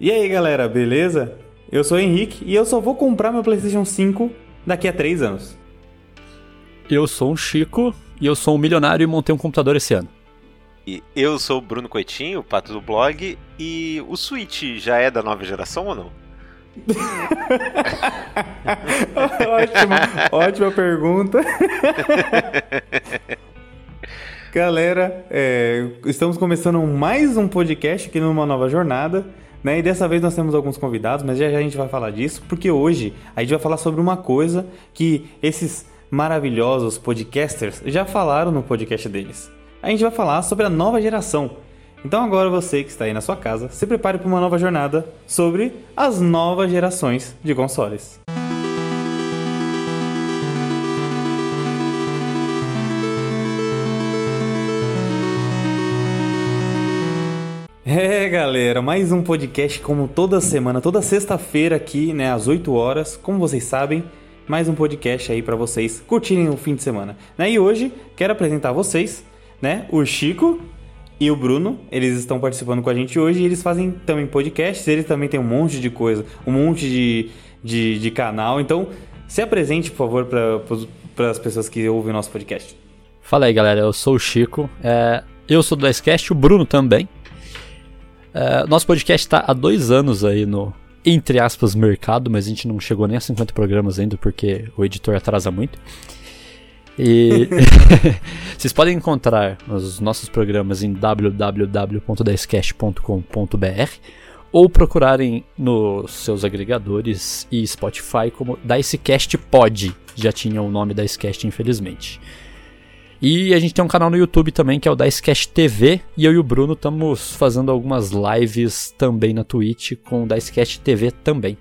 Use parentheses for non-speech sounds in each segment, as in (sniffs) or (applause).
E aí galera, beleza? Eu sou o Henrique e eu só vou comprar meu PlayStation 5 daqui a 3 anos. Eu sou um Chico e eu sou um milionário e montei um computador esse ano. E eu sou o Bruno Coitinho, pato do blog, e o Switch já é da nova geração ou não? (laughs) ótima, ótima pergunta. (laughs) Galera, é, estamos começando mais um podcast aqui numa nova jornada. Né? E dessa vez nós temos alguns convidados, mas já, já a gente vai falar disso, porque hoje a gente vai falar sobre uma coisa que esses maravilhosos podcasters já falaram no podcast deles. A gente vai falar sobre a nova geração. Então agora você que está aí na sua casa, se prepare para uma nova jornada sobre as novas gerações de consoles. É, galera, mais um podcast como toda semana, toda sexta-feira aqui, né, às 8 horas. Como vocês sabem, mais um podcast aí para vocês curtirem o fim de semana. Né? E hoje quero apresentar a vocês, né, o Chico e o Bruno. Eles estão participando com a gente hoje e eles fazem também podcasts. Eles também têm um monte de coisa, um monte de, de, de canal. Então, se apresente, por favor, para as pessoas que ouvem o nosso podcast. Fala aí, galera. Eu sou o Chico. É, eu sou do Icecast, o Bruno também. É, nosso podcast está há dois anos aí no, entre aspas, mercado, mas a gente não chegou nem a 50 programas ainda porque o editor atrasa muito. E (laughs) (laughs) vocês podem encontrar os nossos programas em www.dicecast.com.br ou procurarem nos seus agregadores e Spotify como Dicecast Pod. Já tinha o nome Dicecast, infelizmente. E a gente tem um canal no YouTube também, que é o Dicecast TV, e eu e o Bruno estamos fazendo algumas lives também na Twitch com o Dicecast TV também.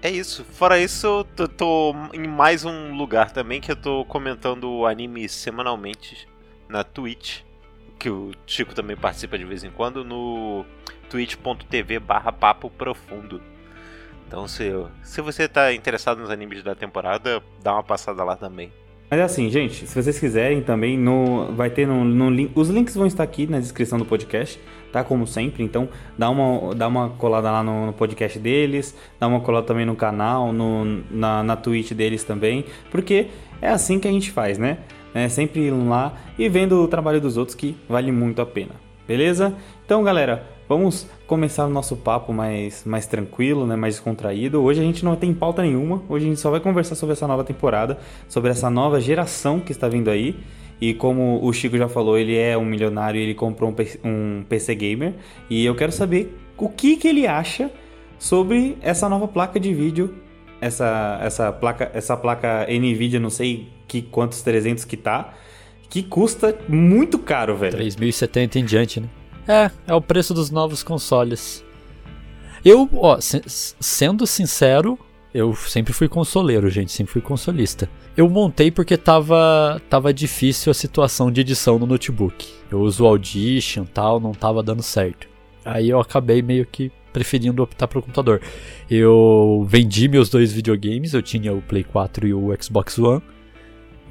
É isso. Fora isso, eu tô, em mais um lugar também que eu tô comentando anime semanalmente na Twitch, que o Chico também participa de vez em quando, no twitch.tv barra papo profundo. Então se, se você tá interessado nos animes da temporada, dá uma passada lá também. Mas é assim, gente, se vocês quiserem também, no, vai ter no, no link. Os links vão estar aqui na descrição do podcast, tá? Como sempre. Então, dá uma, dá uma colada lá no, no podcast deles, dá uma colada também no canal, no, na, na Twitch deles também. Porque é assim que a gente faz, né? É sempre indo lá e vendo o trabalho dos outros que vale muito a pena. Beleza? Então, galera, Vamos começar o nosso papo mais, mais tranquilo, né, mais descontraído. Hoje a gente não tem pauta nenhuma, hoje a gente só vai conversar sobre essa nova temporada, sobre essa nova geração que está vindo aí. E como o Chico já falou, ele é um milionário e ele comprou um PC, um PC gamer. E eu quero saber o que, que ele acha sobre essa nova placa de vídeo, essa, essa, placa, essa placa NVIDIA, não sei que quantos 300 que tá, que custa muito caro, velho. 3.070 em diante, né? É, é o preço dos novos consoles. Eu, ó, se, sendo sincero, eu sempre fui consoleiro, gente, sempre fui consolista. Eu montei porque tava, tava difícil a situação de edição no notebook. Eu uso o Audition tal, não tava dando certo. Aí eu acabei meio que preferindo optar pro computador. Eu vendi meus dois videogames, eu tinha o Play 4 e o Xbox One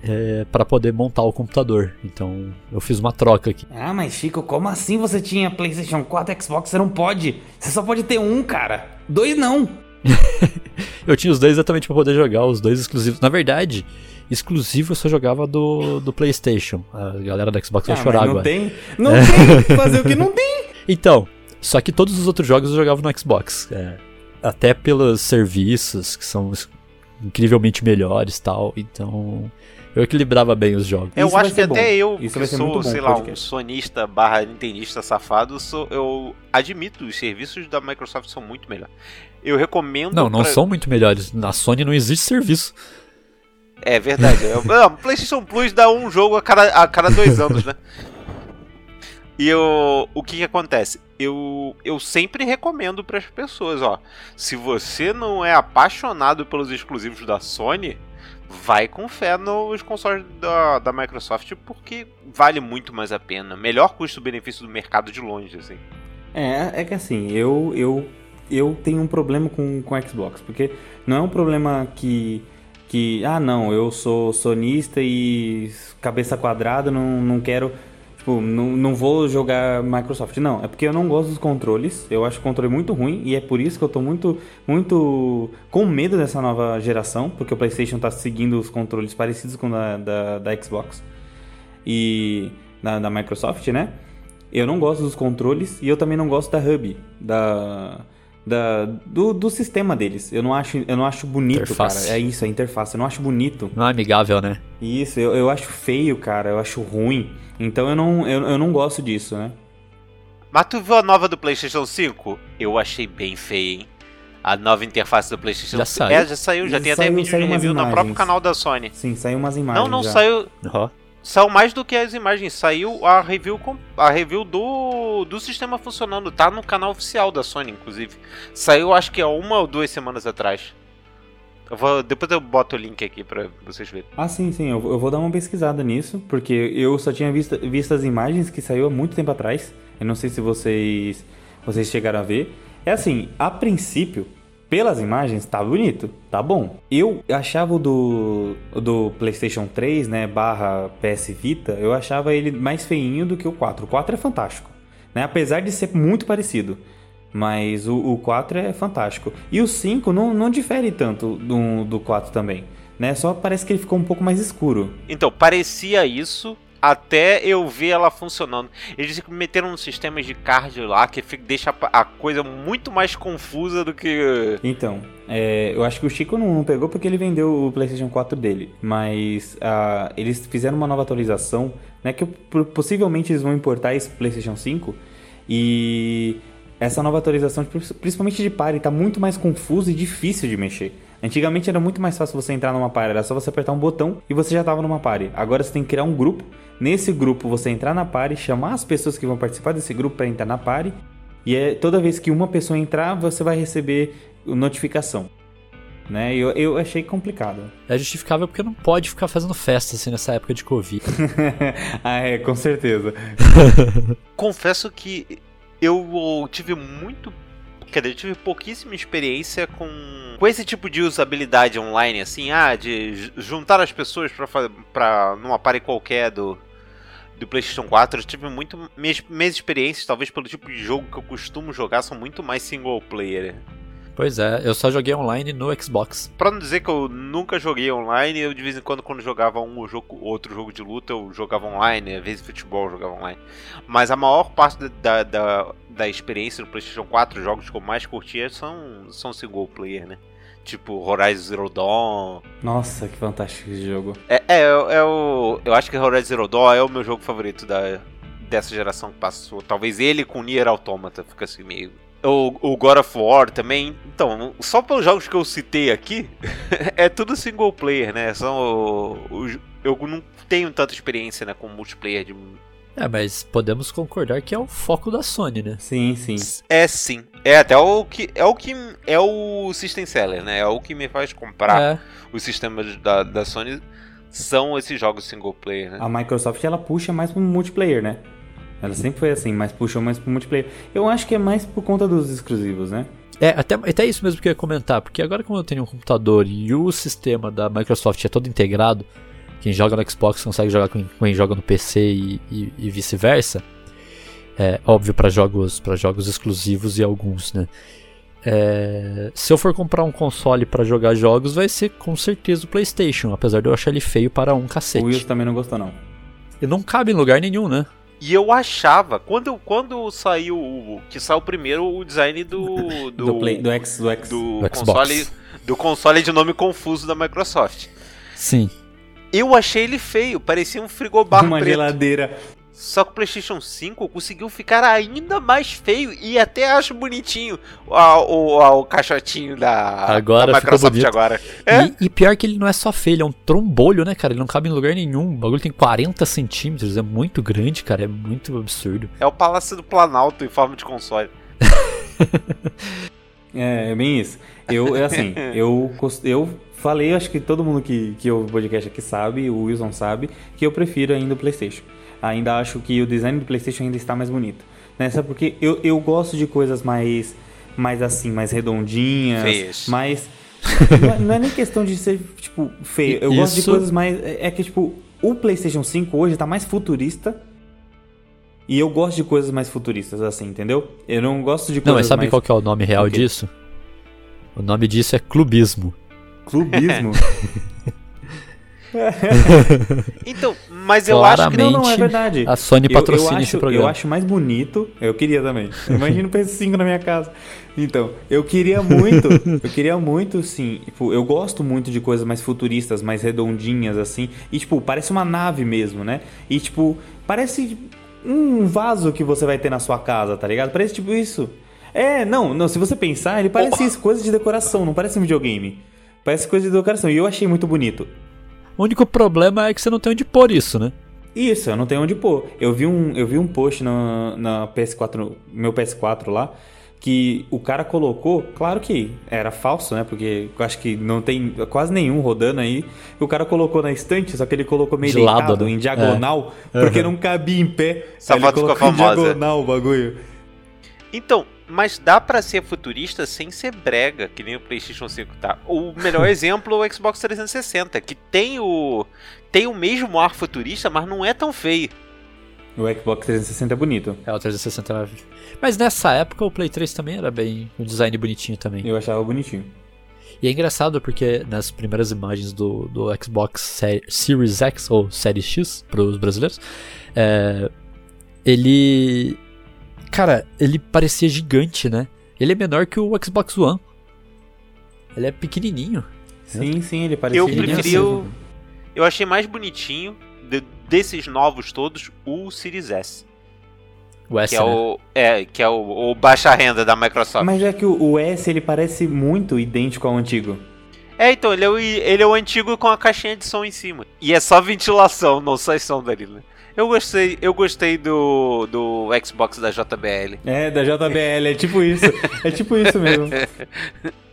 é, para poder montar o computador. Então eu fiz uma troca aqui. Ah, mas Chico, como assim você tinha PlayStation 4 Xbox? Você não pode. Você só pode ter um, cara. Dois não. (laughs) eu tinha os dois exatamente para poder jogar, os dois exclusivos. Na verdade, exclusivo eu só jogava do, do PlayStation. A galera da Xbox ah, vai chorar não agora. Tem, (laughs) não é. tem. Fazer o que não tem. Então, só que todos os outros jogos eu jogava no Xbox. É, até pelos serviços que são incrivelmente melhores tal. Então, eu equilibrava bem os jogos. Eu Isso acho que até eu, Isso que sou, sei lá, um sonista barra nintendista safado, sou, eu admito, os serviços da Microsoft são muito melhores. Eu recomendo. Não, não pra... são muito melhores. Na Sony não existe serviço. É verdade. (laughs) o PlayStation Plus dá um jogo a cada, a cada dois anos, né? E eu, o que, que acontece? Eu, eu sempre recomendo para as pessoas, ó. Se você não é apaixonado pelos exclusivos da Sony, vai com fé nos consoles da, da Microsoft porque vale muito mais a pena. Melhor custo-benefício do mercado de longe, assim. É, é que assim, eu, eu, eu tenho um problema com, com Xbox, porque não é um problema que, que, ah não, eu sou sonista e cabeça quadrada, não, não quero... Tipo, não, não vou jogar Microsoft. Não, é porque eu não gosto dos controles. Eu acho o controle muito ruim e é por isso que eu tô muito, muito com medo dessa nova geração, porque o PlayStation tá seguindo os controles parecidos com o da, da, da Xbox e da, da Microsoft, né? Eu não gosto dos controles e eu também não gosto da hub, da, da do, do sistema deles. Eu não acho, eu não acho bonito, Interface. cara. É isso, a interface. Eu não acho bonito. Não é amigável, né? Isso, eu, eu acho feio, cara. Eu acho ruim. Então eu não, eu, eu não gosto disso, né? Mas tu viu a nova do PlayStation 5? Eu achei bem feia, hein? A nova interface do PlayStation Já 5. saiu? É, já saiu, já Já tem até saiu- vídeo de review no próprio canal da Sony. Sim, saiu umas imagens. Não, não já. saiu. Ó. Saiu mais do que as imagens, saiu a review a review do, do sistema funcionando, tá no canal oficial da Sony, inclusive. Saiu acho que há uma ou duas semanas atrás. Eu vou, depois eu boto o link aqui pra vocês verem. Ah, sim, sim. Eu, eu vou dar uma pesquisada nisso, porque eu só tinha visto, visto as imagens que saiu há muito tempo atrás. Eu não sei se vocês, vocês chegaram a ver. É assim, a princípio, pelas imagens, tá bonito, tá bom. Eu achava o do, do PlayStation 3, né, barra PS Vita, eu achava ele mais feinho do que o 4. O 4 é fantástico, né, apesar de ser muito parecido. Mas o, o 4 é fantástico. E o 5 não, não difere tanto do, do 4 também. Né? Só parece que ele ficou um pouco mais escuro. Então, parecia isso até eu ver ela funcionando. Eles meteram uns sistemas de cardio lá que fica- deixa a coisa muito mais confusa do que. Então, é, eu acho que o Chico não, não pegou porque ele vendeu o PlayStation 4 dele. Mas ah, eles fizeram uma nova atualização, né? Que po- possivelmente eles vão importar esse PlayStation 5. E essa nova atualização, pri- principalmente de party, tá muito mais confuso e difícil de mexer. Antigamente era muito mais fácil você entrar numa party, era só você apertar um botão e você já tava numa party. Agora você tem que criar um grupo. Nesse grupo você entrar na party, chamar as pessoas que vão participar desse grupo para entrar na party. E é, toda vez que uma pessoa entrar, você vai receber notificação. Né? Eu, eu achei complicado. É justificável porque não pode ficar fazendo festa assim nessa época de Covid. (laughs) ah, é, com certeza. (laughs) Confesso que eu tive muito. Quer dizer, eu tive pouquíssima experiência com, com esse tipo de usabilidade online, assim, ah, de ju- juntar as pessoas pra numa party qualquer do, do PlayStation 4. Eu tive muito. Minhas, minhas experiências, talvez pelo tipo de jogo que eu costumo jogar, são muito mais single player. Pois é, eu só joguei online no Xbox. Pra não dizer que eu nunca joguei online, eu de vez em quando, quando jogava um jogo, outro jogo de luta, eu jogava online, às vezes futebol eu jogava online. Mas a maior parte da, da, da experiência do PlayStation 4, os jogos que eu mais curtia são, são single player, né? Tipo Horizon Zero Dawn. Nossa, que fantástico esse jogo. É, é, é o. Eu acho que Horizon Zero Dawn é o meu jogo favorito da, dessa geração que passou. Talvez ele com Nier Automata, fica assim meio. O, o God of War também. Então, só pelos jogos que eu citei aqui, (laughs) é tudo single player, né? São. os- eu não tenho tanta experiência né, com multiplayer de. É, mas podemos concordar que é o foco da Sony, né? Sim, sim. É sim. É até o que. É o que. É o System Seller, né? É o que me faz comprar É, os sistemas da, da Sony. São esses jogos single player, né? A Microsoft ela puxa mais pro multiplayer, né? Ela sempre foi assim, mas puxou mais pro multiplayer. Eu acho que é mais por conta dos exclusivos, né? é até, até isso mesmo que eu ia comentar, porque agora como eu tenho um computador e o sistema da Microsoft é todo integrado, quem joga no Xbox consegue jogar com quem joga no PC e, e- e vice-versa. É óbvio para jogos para jogos exclusivos e alguns, né? É, se eu for comprar um console para jogar jogos, vai ser com certeza o PlayStation, apesar de eu achar ele feio para um O cacete. Wilson também não gostou, não. E não cabe em lugar nenhum, né? E eu achava, quando, quando saiu. o- Que saiu primeiro o design do. (laughs) Do, Do, Play, do X, do X. do Do Xbox. console. Do console de nome confuso da Microsoft. Sim. Eu achei ele feio, parecia um frigobar uma preto. geladeira. Só que o PlayStation 5 conseguiu ficar ainda mais feio e até acho bonitinho o, a- o caixotinho da, Agora da Microsoft bonito. agora. É? E, e pior que ele não é só feio, ele é um trombolho, né, cara? Ele não cabe em lugar nenhum. O bagulho tem 40 centímetros, é muito grande, cara. É muito absurdo. É o Palácio do Planalto em forma de console. (laughs) É, é bem isso. Eu, é assim, (laughs) eu, eu falei, acho que todo mundo que, que ouve o podcast aqui sabe, o Wilson sabe, que eu prefiro ainda o PlayStation. Ainda acho que o design do PlayStation ainda está mais bonito. Né? Sabe porque eu, eu gosto de coisas mais, mais assim, mais redondinhas, Feias. mais. (laughs) não, é, não é nem questão de ser, tipo, feio. Eu gosto de Isso- coisas mais. É é que, tipo, o PlayStation 5 hoje tá mais futurista E eu gosto de coisas mais futuristas, assim, entendeu? Eu não gosto de coisas Não, mas sabe mais... qual que é o nome real disso? O nome disso é clubismo. Clubismo. (laughs) Então, mas eu acho que não, não, é Claramente, verdade. A Sony Eu- patrocina eu, acho, esse programa. Eu acho mais bonito. Eu queria também. Imagina o PS5 na minha casa. Então, eu queria muito. eu queria muito, sim. Tipo, eu gosto muito de coisas mais futuristas, mais redondinhas, assim. E, tipo, parece uma nave mesmo, né? E, tipo, parece um vaso que você vai ter na sua casa, tá ligado? Parece tipo isso. É, não, não. Se você pensar, ele parece isso, coisa de decoração, não parece um videogame. Parece coisa de decoração. E eu achei muito bonito. O único problema é que você não tem onde pôr isso, né? Isso, eu não tenho onde pôr. Eu vi um, eu vi um post na, na PS4, meu PS4 lá, que o cara colocou, claro que era falso, né? Porque eu acho que não tem quase nenhum rodando aí. E o cara colocou na estante, só que ele colocou meio De lado, deitado, né? em diagonal, É. porque não cabia em pé. Essa ele colocou em famosa. diagonal o bagulho. Então, mas dá pra ser futurista sem ser brega, que nem o PlayStation 5 tá. O melhor (laughs) exemplo é o Xbox 360, que tem o tem o mesmo ar futurista, mas não é tão feio. O Xbox 360 é bonito. É o 360. Mas nessa época o Play 3 também era bem. um design bonitinho também. Eu achava bonitinho. E é engraçado porque nas primeiras imagens do, do Xbox Se- Series X ou Series X para os brasileiros, é, ele. Cara, ele parecia gigante, né? Ele é menor que o Xbox One. Ele é pequenininho. Sim, sim, ele parecia Eu preferi o, eu achei mais bonitinho de- desses novos todos o Series S, O S, que é né? o é, que é o, o baixa renda da Microsoft. Mas é que o, o S, ele parece muito idêntico ao antigo. É, então, ele é, o, ele é o antigo com a caixinha de som em cima. E é só ventilação, não sai som dali, né? Eu gostei, eu gostei do, do Xbox da JBL. É, da JBL, é tipo isso. É tipo isso mesmo. (laughs)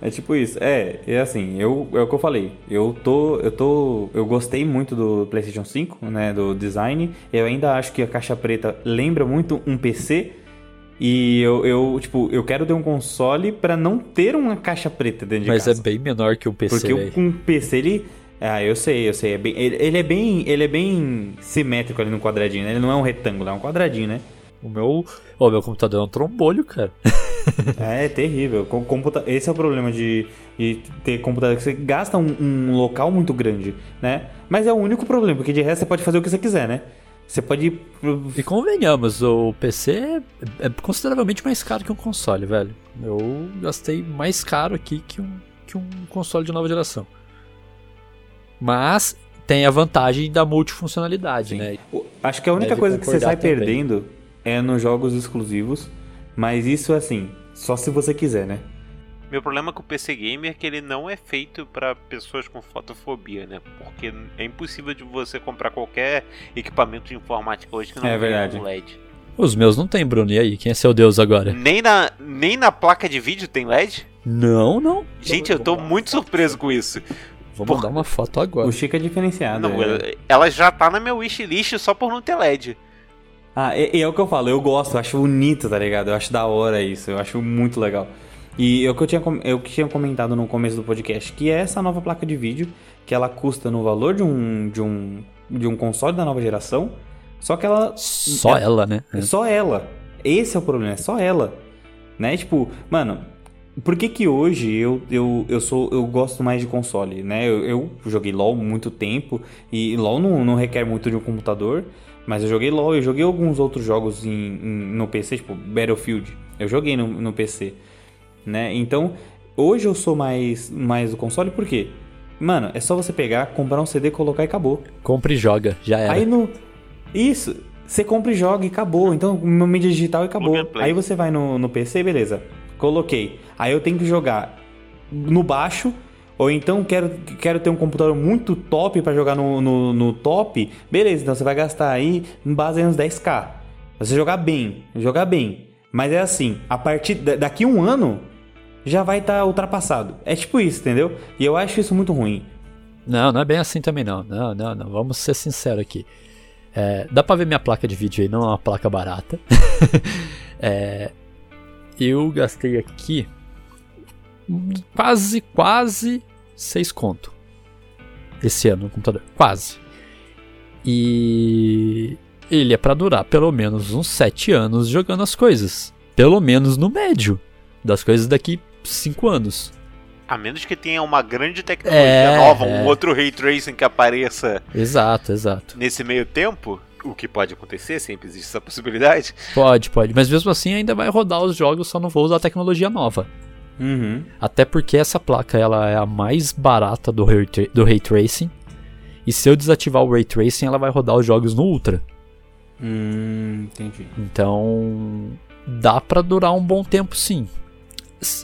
É tipo isso. É, é assim, eu, é o que eu falei. Eu tô, eu tô, eu gostei muito do PlayStation 5, né, do design. Eu ainda acho que a caixa preta lembra muito um PC. E eu, eu tipo, eu quero ter um console pra não ter uma caixa preta dentro de Mas casa. é bem menor que o PC. Porque velho. o, com o PC ele. Ah, eu sei, eu sei. É bem, ele, ele é bem. Ele é bem simétrico ali no quadradinho, né? Ele não é um retângulo, é um quadradinho, né? O meu, o meu computador é um trombolho, cara. (laughs) É, é terrível. Com- Computa... Esse é o problema de, de ter computador que você gasta um, um local muito grande, né? Mas é o único problema, porque de resto você pode fazer o que você quiser, né? Você pode E convenhamos, o PC é, é consideravelmente mais caro que um console, velho. Eu gastei mais caro aqui que um, que um console de nova geração. Mas tem a vantagem da multifuncionalidade, Sim. né? Acho que a única Deve coisa que você sai também. perdendo é nos jogos exclusivos. Mas isso assim, só se você quiser, né? Meu problema com o PC Gamer é que ele não é feito pra pessoas com fotofobia, né? Porque é impossível de você comprar qualquer equipamento de informática hoje que não É tenha verdade. um LED. Os meus não tem, Bruno. E aí, quem é seu deus agora? Nem na, nem na placa de vídeo tem LED? Não, não. Gente, eu tô muito surpreso com isso. Vou Porra. mandar uma foto agora. O Chico é diferenciado. Não, é. ela- ela já tá na minha wishlist só por não ter LED. Ah, e, e é o que eu falo, eu gosto, eu acho bonito, tá ligado? Eu acho da hora isso, eu acho muito legal. E é o que eu tinha, com- eu que tinha comentado no começo do podcast, que é essa nova placa de vídeo, que ela custa no valor de um, de um, de um console da nova geração, só que ela... Só é- ela, né? É só ela. Esse é o problema, é só ela. Né? Tipo, mano, por que que hoje eu, eu, eu sou eu gosto mais de console, né? Eu, eu joguei LoL muito tempo e LoL não, não requer muito de um computador, mas eu joguei LoL, eu joguei alguns outros jogos em, em- no PC, tipo Battlefield. Eu joguei no, no PC, né? Então, hoje eu sou mais mais do console por quê? Mano, é só você pegar, comprar um CD, colocar e acabou. Compre e joga, já era. Aí no. Isso. Você compra e joga e acabou. Então, uma mídia digital e acabou. Aí você vai no, no PC, beleza. Coloquei. Aí eu tenho que jogar no baixo. Ou então quero, quero ter um computador muito top pra jogar no, no, no top. Beleza, então você vai gastar aí em base uns 10k. Você jogar bem, jogar bem. Mas é assim, a partir da- daqui um ano já vai estar ultrapassado. É tipo isso, entendeu? E eu acho isso muito ruim. Não, não é bem assim também não. Não, não, não. Vamos ser sinceros aqui. É, dá pra ver minha placa de vídeo aí, não é uma placa barata. (laughs) É, eu gastei aqui quase, quase 6 conto. Esse ano no computador. Quase. E ele é para durar pelo menos uns 7 anos jogando as coisas. Pelo menos no médio das coisas daqui 5 anos. A menos que tenha uma grande tecnologia É, nova, é. um outro ray tracing que apareça Exato, exato. nesse meio tempo, o que pode acontecer, sempre existe essa possibilidade. Pode, pode. Mas mesmo assim ainda vai rodar os jogos, só não vou usar tecnologia nova. Uhum. Até porque essa placa ela é a mais barata do ray, do ray tracing. E se eu desativar o ray tracing, ela vai rodar os jogos no Ultra. Hum, entendi. Então dá pra durar um bom tempo sim.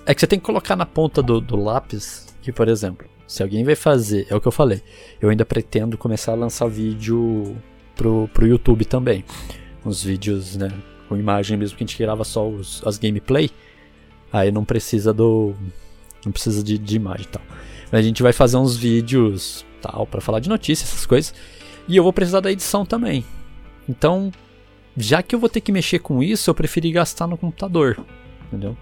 É que você tem que colocar na ponta do, do lápis que, por exemplo, se alguém vai fazer, é o que eu falei, eu ainda pretendo começar a lançar vídeo pro, pro YouTube também. Uns vídeos, né, com imagem mesmo que a gente grava só os, as gameplay. Aí não precisa do. Não precisa de, de imagem e tal. Mas a gente vai fazer uns vídeos tal, pra falar de notícias, essas coisas. E eu vou precisar da edição também. Então, já que eu vou ter que mexer com isso, eu preferi gastar no computador. Entendeu?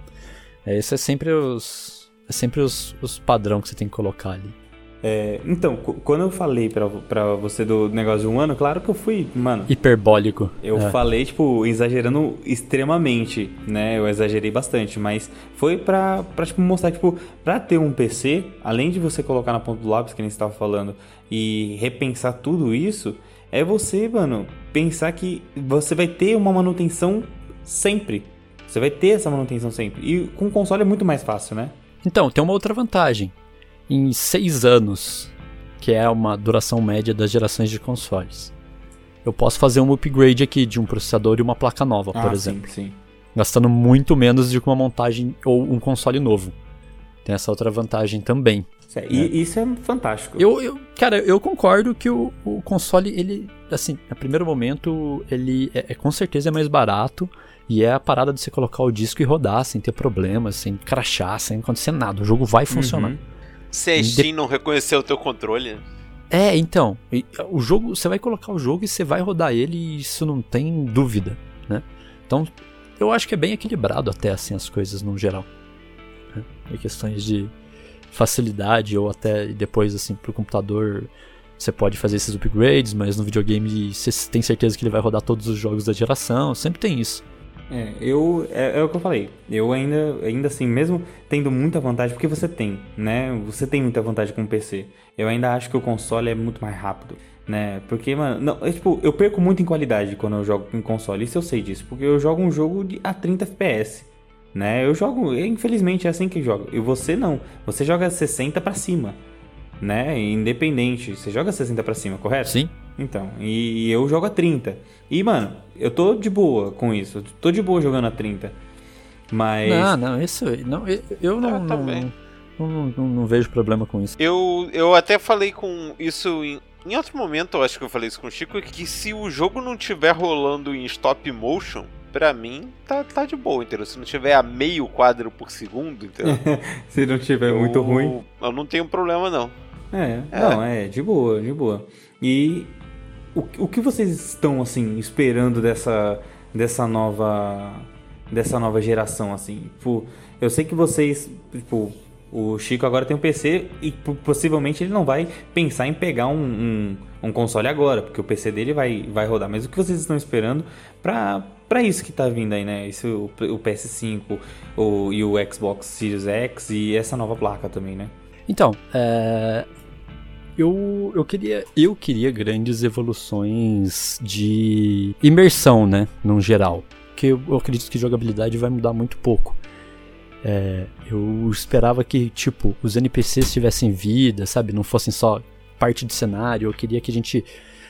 É, Esse é sempre os. É sempre os, os padrão que você tem que colocar ali. É, então, quando eu falei pra, pra você do negócio de um ano, claro que eu fui, mano. Hiperbólico. Eu É. falei, tipo, exagerando extremamente, né? Eu exagerei bastante, mas foi pra, pra tipo, mostrar, tipo, pra ter um PC, além de você colocar na ponta do lápis, que nem você tava falando, e repensar tudo isso, é você, mano, pensar que você vai ter uma manutenção sempre. Você vai ter essa manutenção sempre. E com o console é muito mais fácil, né? Então, tem uma outra vantagem. Em seis anos, que é uma duração média das gerações de consoles, eu posso fazer um upgrade aqui de um processador e uma placa nova, por Ah, exemplo. Sim, sim. Gastando muito menos do que uma montagem ou um console novo. Tem essa outra vantagem também. E isso é fantástico. Eu, eu, cara, eu concordo que o, o console, ele, assim, a primeiro momento, ele é, é- com certeza é mais barato. E é a parada de você colocar o disco e rodar sem ter problemas, sem crachar, sem acontecer nada. O jogo vai funcionar. Uhum. Se a Steam não reconhecer o teu controle, É, então, o jogo, você vai colocar o jogo e você vai rodar ele e isso não tem dúvida, né? Então, eu acho que é bem equilibrado até assim as coisas no geral. Né? Em questões de facilidade ou até depois assim pro computador você pode fazer esses upgrades, mas no videogame você tem certeza que ele vai rodar todos os jogos da geração, sempre tem isso. É, eu é, é o que eu falei. Eu ainda, ainda assim, mesmo tendo muita vantagem, porque você tem, né? Você tem muita vantagem com o PC. Eu ainda acho que o console é muito mais rápido, né? Porque, mano, não, é, tipo, eu perco muito em qualidade quando eu jogo em console. Isso eu sei disso, porque eu jogo um jogo de, a 30 FPS, né? Eu jogo, infelizmente é assim que eu jogo. E você não. Você joga 60 pra cima, né? Independente, você joga 60 pra cima, correto? Sim. Então, e eu jogo a 30. E, mano, eu tô de boa com isso. Eu Tô de boa jogando a 30. Mas. Não, não, isso não, eu, eu não, Eu não, também. não, não- não- não vejo problema com isso. eu, eu até falei com isso em, em outro momento, eu acho que eu falei isso com o Chico, que se o jogo não tiver rolando em stop motion, pra mim tá, tá de boa, entendeu? Se não tiver a meio quadro por segundo, entendeu? (laughs) Se não tiver muito eu- ruim. Eu não tenho problema, não. É, É. não, é, de boa, de boa. E o, o que vocês estão, assim, esperando dessa, dessa nova. dessa nova geração, assim? Tipo, eu sei que vocês, tipo, o Chico agora tem um PC e po- possivelmente ele não vai pensar em pegar um, um, um console agora, porque o PC dele vai, vai rodar. Mas o que vocês estão esperando pra, pra isso que tá vindo aí, né? Isso, o, o PS5 o, e o Xbox Series X e essa nova placa também, né? Então, é, eu, eu, queria, eu queria grandes evoluções de imersão, né, no geral. Que eu, eu acredito que jogabilidade vai mudar muito pouco. É, eu esperava que, tipo, os NPCs tivessem vida, sabe? Não fossem só parte de cenário. Eu queria que a gente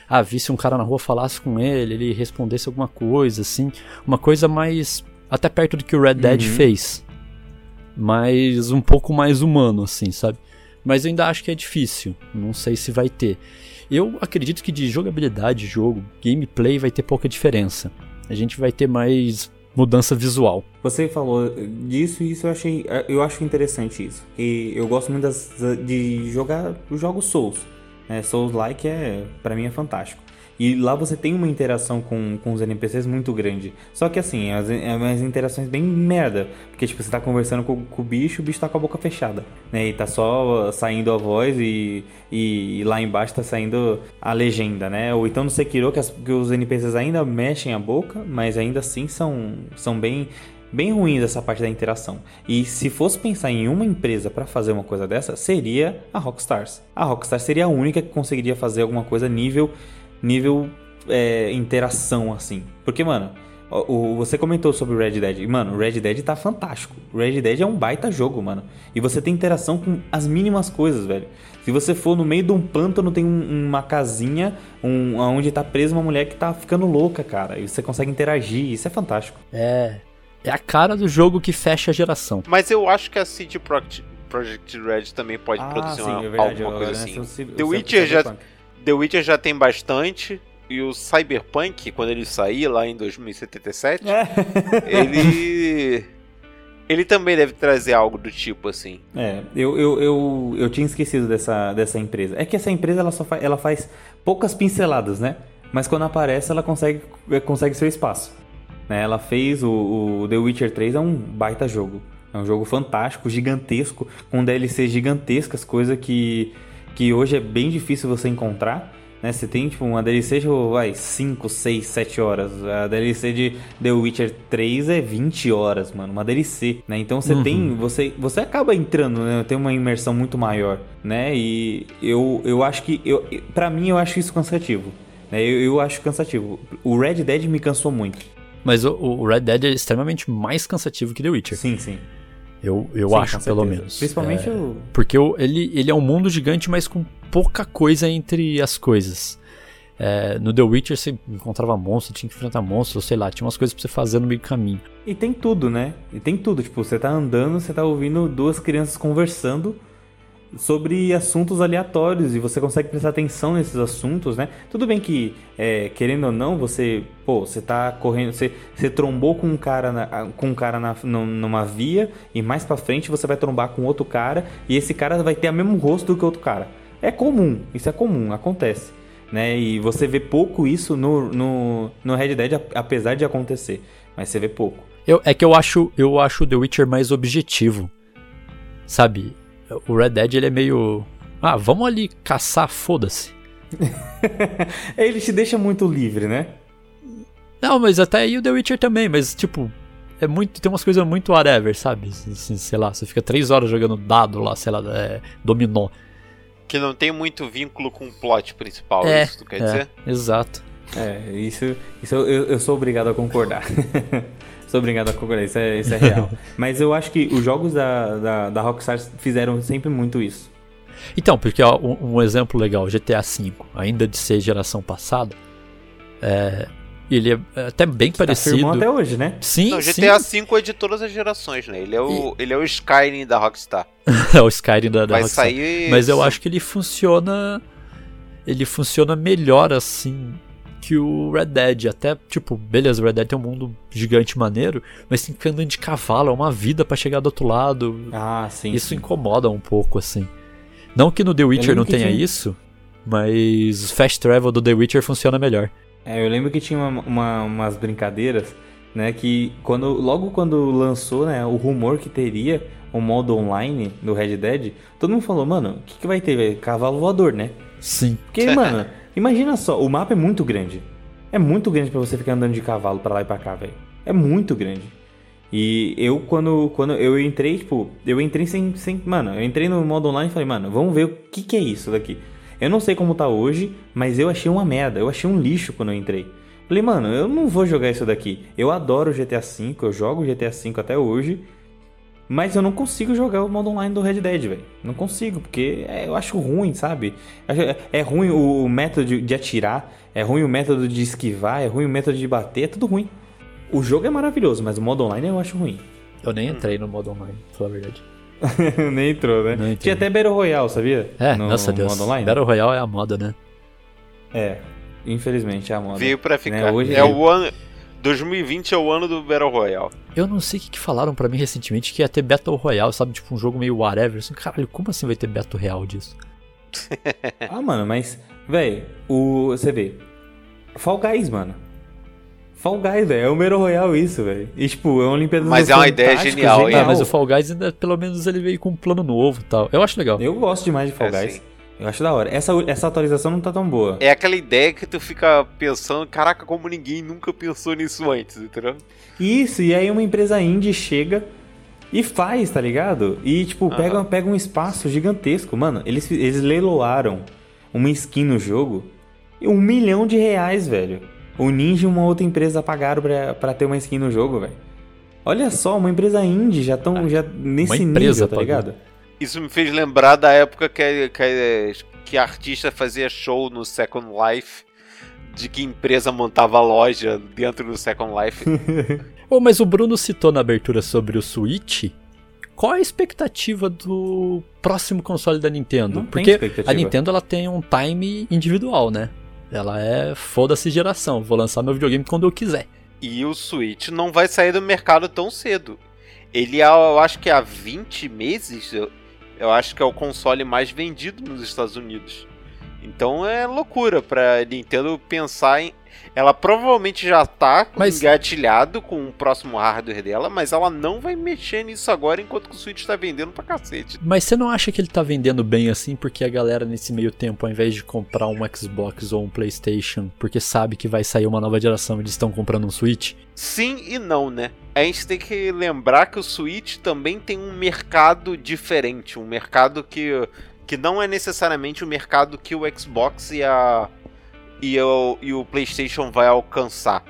ah, visse um cara na rua, falasse com ele, ele respondesse alguma coisa, assim. Uma coisa mais. até perto do que o Red Dead Uhum. fez. Mas um pouco mais humano, assim, sabe? Mas eu ainda acho que é difícil. Não sei se vai ter. Eu acredito que de jogabilidade de jogo, gameplay vai ter pouca diferença. A gente vai ter mais mudança visual. Você falou disso e isso eu achei, eu acho interessante isso. E eu gosto muito das- de jogar os jogos Souls. Souls like é para mim é fantástico. E lá você tem uma interação com, com os NPCs muito grande. Só que assim, as, é umas interações bem merda. Porque, tipo, você tá conversando com, com, o bicho, o bicho tá com a boca fechada. Né? E tá só saindo a voz e, e, e lá embaixo tá saindo a legenda, né? Ou então no Sekiro que, as, que os NPCs ainda mexem a boca, mas ainda assim são, são bem bem ruins essa parte da interação. E se fosse pensar em uma empresa para fazer uma coisa dessa, seria a Rockstars. A Rockstar seria a única que conseguiria fazer alguma coisa nível nível é, interação assim. Porque, mano, o, você comentou sobre o Red Dead. Mano, o Red Dead tá fantástico. O Red Dead é um baita jogo, mano. E você tem interação com as mínimas coisas, velho. Se você for no meio de um pântano, tem um, uma casinha um, onde tá presa uma mulher que tá ficando louca, cara. E você consegue interagir. Isso é fantástico. É. É a cara do jogo que fecha a geração. Mas eu acho que a CD Projekt, Project Red também pode ah, produzir sim, uma, é verdade, alguma coisa assim. The Witcher já The Witcher já tem bastante. E o Cyberpunk, quando ele sair lá em 2077, é. (laughs) ele. Ele também deve trazer algo do tipo assim. É, eu, eu, eu, eu tinha esquecido dessa, dessa empresa. É que essa empresa ela só ela faz poucas pinceladas, né? Mas quando aparece, ela consegue, consegue seu espaço. Né? Ela fez o, o The Witcher 3, é um baita jogo. É um jogo fantástico, gigantesco, com DLCs gigantescas, coisa que, que hoje é bem difícil você encontrar. Né? Você tem tipo uma DLC de vai, 5, 6, 7 horas. A DLC de The Witcher 3 é 20 horas, mano. Uma DLC, né? Então você uhum. tem. Você, você acaba entrando, né? Tem uma imersão muito maior, né? E eu, eu acho que. Eu, pra mim, eu acho isso cansativo. Né? Eu, eu acho cansativo. O Red Dead me cansou muito. Mas o, o, Red Dead é extremamente mais cansativo que The Witcher. Sim, sim. Eu, eu sim, acho, pelo menos. Principalmente é, o. Porque ele, ele é um mundo gigante, mas com pouca coisa entre as coisas. É, no The Witcher você encontrava monstros, tinha que enfrentar monstros, sei lá, tinha umas coisas pra você fazer no meio do caminho. E tem tudo, né? E tem tudo. Tipo, você tá andando, você tá ouvindo duas crianças conversando sobre assuntos aleatórios e você consegue prestar atenção nesses assuntos, né? Tudo bem que, é, querendo ou não, você, pô, você tá correndo, você, você trombou com um cara, na, com um cara na, numa via e mais para frente você vai trombar com outro cara e esse cara vai ter o mesmo rosto do que outro cara. É comum, isso é comum, acontece. Né? E você vê pouco isso no, no, no Red Dead, apesar de acontecer. Mas você vê pouco. Eu, é que eu acho, eu acho The Witcher mais objetivo. Sabe? O Red Dead ele é meio. Ah, vamos ali caçar, foda-se. (laughs) ele te deixa muito livre, né? Não, mas até aí o The Witcher também, mas tipo, é muito. Tem umas coisas muito whatever, sabe? Assim, sei lá, você fica três horas jogando dado lá, sei lá, é, dominó. Que não tem muito vínculo com o plot principal, é, isso tu quer é, dizer? Exato. É, isso, isso eu, eu sou obrigado a concordar. (laughs) Sou obrigado a concordar, isso é, isso é real. (laughs) Mas eu acho que os jogos da, da, da Rockstar fizeram sempre muito isso. Então, porque ó, um, um, exemplo legal, GTA V, ainda de ser geração passada, é, ele é até bem que tá parecido. Tá até hoje, né? Sim, Não, GTA sim. V é de todas as gerações, né? Ele é o, e... ele é o Skyrim da Rockstar. (laughs) é o Skyrim da, da Vai Rockstar. Sair... Mas eu acho que ele funciona ele funciona melhor assim que o Red Dead. Até, tipo, beleza, o Red Dead tem um mundo gigante maneiro, mas tem que andar de cavalo, é uma vida para chegar do outro lado. Ah, sim. Isso sim. incomoda um pouco, assim. Não que no The Witcher não tenha tinha... isso, mas o Fast Travel do The Witcher funciona melhor. É, eu lembro que tinha uma, uma, umas brincadeiras, né, que quando, logo quando lançou, né, o rumor que teria o modo online do Red Dead, todo mundo falou, mano, o que, que vai ter? Cavalo voador, né? Sim. Porque, mano, (laughs) Imagina só, o mapa é muito grande. É muito grande para você ficar andando de cavalo para lá e para cá, velho. É muito grande. E eu, quando, quando eu entrei, tipo, eu entrei sem, sem. Mano, eu entrei no modo online e falei, mano, vamos ver o que, que é isso daqui. Eu não sei como tá hoje, mas eu achei uma merda. Eu achei um lixo quando eu entrei. Falei, mano, eu não vou jogar isso daqui. Eu adoro GTA V, eu jogo GTA V até hoje. Mas eu não consigo jogar o modo online do Red Dead, velho. Não consigo, porque é, eu acho ruim, sabe? É, é ruim o método de, de, atirar, é ruim o método de esquivar, é ruim o método de bater, é tudo ruim. O jogo é maravilhoso, mas o modo online eu acho ruim. Eu nem entrei no modo online, pra falar a verdade. (laughs) nem entrou, né? Tinha até Battle Royale, sabia? É, no, nossa Deus. Modo online. Battle Royale é a moda, né? É, infelizmente é a moda. Veio pra ficar. Né? Hoje é o ano 2020 é o ano do Battle Royale. Eu não sei o que, que falaram para mim recentemente que ia ter Battle Royale, sabe? Tipo um jogo meio whatever. Assim, caralho, como assim vai ter Battle Royale disso? (laughs) ah, mano, mas, velho, o. Você vê. Fall Guys, mano. Fall Guys, velho. É o Mero Royal isso, velho. E, tipo, é uma Olimpíada Mas é uma ideia genial, hein? É, mas o Fall Guys, ainda, pelo menos, ele veio com um plano novo e tal. Eu acho legal. Eu gosto demais de Fall é, Guys. Sim. Eu acho da hora. Essa, essa atualização não tá tão boa. É aquela ideia que tu fica pensando, caraca, como ninguém nunca pensou nisso antes, entendeu? Isso, e aí uma empresa indie chega e faz, tá ligado? E, tipo, uhum. pega, pega um espaço gigantesco. Mano, eles, eles leiloaram uma skin no jogo e um milhão de reais, velho. O Ninja e uma outra empresa pagaram pra, pra ter uma skin no jogo, velho. Olha só, uma empresa indie já tão ah, já nesse nível, tá ligado? Isso me fez lembrar da época que, que, que a artista fazia show no Second Life, de que empresa montava loja dentro do Second Life. (laughs) oh, mas o Bruno citou na abertura sobre o Switch. Qual é a expectativa do próximo console da Nintendo? Não Porque a Nintendo ela tem um time individual, né? Ela é foda-se geração. Vou lançar meu videogame quando eu quiser. E o Switch não vai sair do mercado tão cedo. Ele, eu acho que há 20 meses, eu, acho que é o console mais vendido nos Estados Unidos. Então é loucura pra Nintendo pensar em ela provavelmente já tá mas... engatilhado com o próximo hardware dela, mas ela não vai mexer nisso agora enquanto que o Switch tá vendendo pra cacete. Mas você não acha que ele tá vendendo bem assim porque a galera nesse meio tempo, ao invés de comprar um Xbox ou um PlayStation, porque sabe que vai sair uma nova geração, eles estão comprando um Switch? Sim e não, né? A gente tem que lembrar que o Switch também tem um mercado diferente, um mercado que, que não é necessariamente o mercado que o Xbox e a e, eu, e o PlayStation vai alcançar.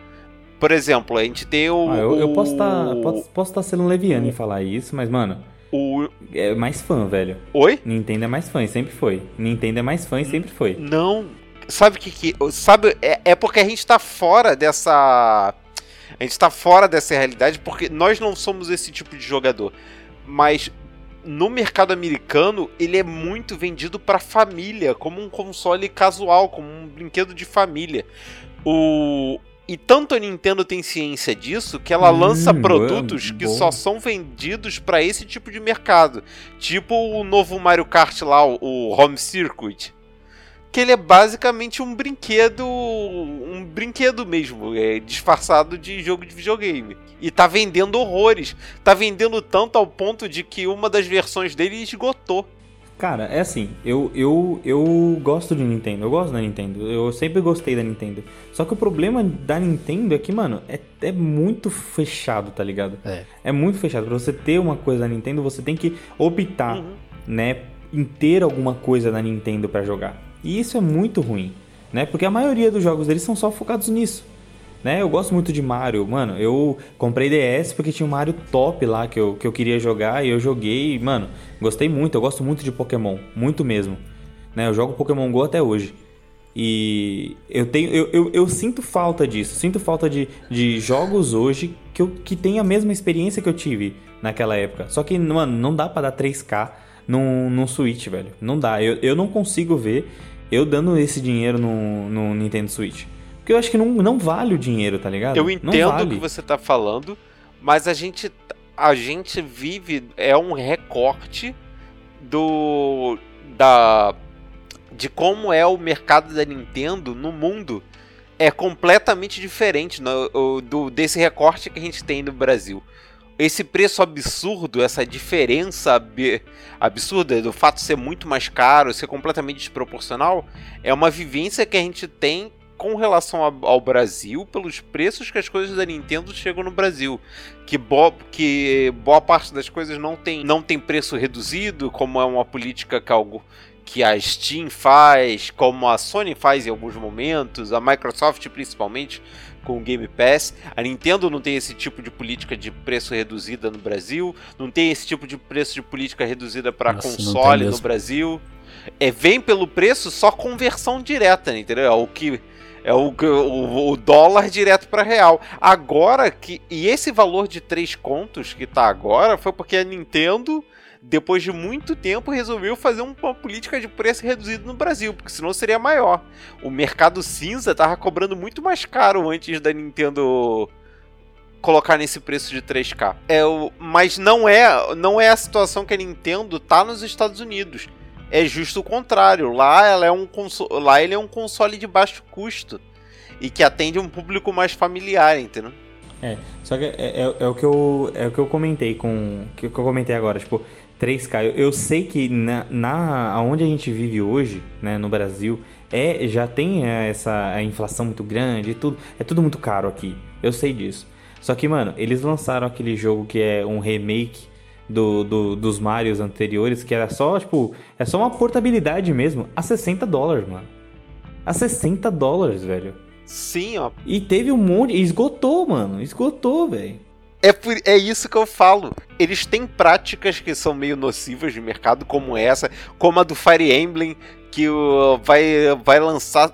Por exemplo, a gente tem o. Ah, eu, eu, posso estar tá, posso tá sendo leviano em falar isso, mas, mano. O... É mais fã, velho. Oi? Nintendo é mais fã sempre foi. Nintendo é mais fã e sempre foi. Não. Sabe o que, que. Sabe, é, é porque a gente tá fora dessa. A gente tá fora dessa realidade porque nós não somos esse tipo de jogador. Mas no mercado americano, ele é muito vendido para família, como um console casual, como um brinquedo de família. O e tanto a Nintendo tem ciência disso que ela hum, lança produtos bom. que só são vendidos para esse tipo de mercado, tipo o novo Mario Kart lá, o Home Circuit que ele é basicamente um brinquedo, um brinquedo mesmo, é disfarçado de jogo de videogame. E tá vendendo horrores. Tá vendendo tanto ao ponto de que uma das versões dele esgotou. Cara, é assim, eu, eu, eu gosto de Nintendo, eu gosto da Nintendo, eu sempre gostei da Nintendo. Só que o problema da Nintendo é que, mano, é, é muito fechado, tá ligado? É. É muito fechado. Pra você ter uma coisa da Nintendo, você tem que optar, uhum. né, em ter alguma coisa da Nintendo para jogar. E isso é muito ruim, né? Porque a maioria dos jogos deles são só focados nisso. Né? Eu gosto muito de Mario, mano. Eu comprei DS porque tinha um Mario top lá que eu, que eu queria jogar e eu joguei, mano, gostei muito. Eu gosto muito de Pokémon, muito mesmo. Né? Eu jogo Pokémon Go até hoje. E eu tenho eu, eu, eu, sinto falta disso, sinto falta de, de jogos hoje que, eu, que tem a mesma experiência que eu tive naquela época. Só que, mano, não dá para dar 3K num, num Switch, velho. Não dá. Eu, eu não consigo ver eu dando esse dinheiro no, no Nintendo Switch. Porque eu acho que não, não vale o dinheiro, tá ligado? Eu entendo vale. o que você tá falando, mas a gente, a gente vive. É um recorte do. da. de como é o mercado da Nintendo no mundo. É completamente diferente no, do, desse recorte que a gente tem no Brasil esse preço absurdo, essa diferença ab absurda do fato de ser muito mais caro, ser completamente desproporcional, é uma vivência que a gente tem com relação ao Brasil pelos preços que as coisas da Nintendo chegam no Brasil. Que, bo que boa parte das coisas não tem, não tem preço reduzido, como é uma política que algo que a Steam faz, como a Sony faz em alguns momentos, a Microsoft principalmente com o Game Pass. A Nintendo não tem esse tipo de política de preço reduzida no Brasil, não tem esse tipo de preço de política reduzida para console no Brasil. É, vem pelo preço só conversão direta, entendeu? É o que é o, o, o dólar direto para real. Agora que e esse valor de 3 contos que tá agora foi porque a Nintendo depois de muito tempo, resolveu fazer uma política de preço reduzido no Brasil, porque senão seria maior. O mercado cinza tava cobrando muito mais caro antes da Nintendo colocar nesse preço de 3K. É o, mas não é, não é a situação que a Nintendo tá nos Estados Unidos. É justo o contrário. Lá ela é um lá ele é um console de baixo custo. e que atende um público mais familiar, entendeu? É, só que é, é, é o que eu é o que eu comentei com que eu comentei agora, tipo, 3K. Eu, eu sei que na, na onde a gente vive hoje, né, no Brasil, é já tem essa a inflação muito grande e tudo, é tudo muito caro aqui. Eu sei disso. Só que, mano, eles lançaram aquele jogo que é um remake do, do, dos Marios anteriores, que era só, tipo, é só uma portabilidade mesmo, a 60 dólares, mano. A 60 dólares, velho. Sim, ó. E teve um monte. Esgotou, mano. Esgotou, velho. É, por, é isso que eu falo. Eles têm práticas que são meio nocivas de mercado, como essa, como a do Fire Emblem, que vai, vai lançar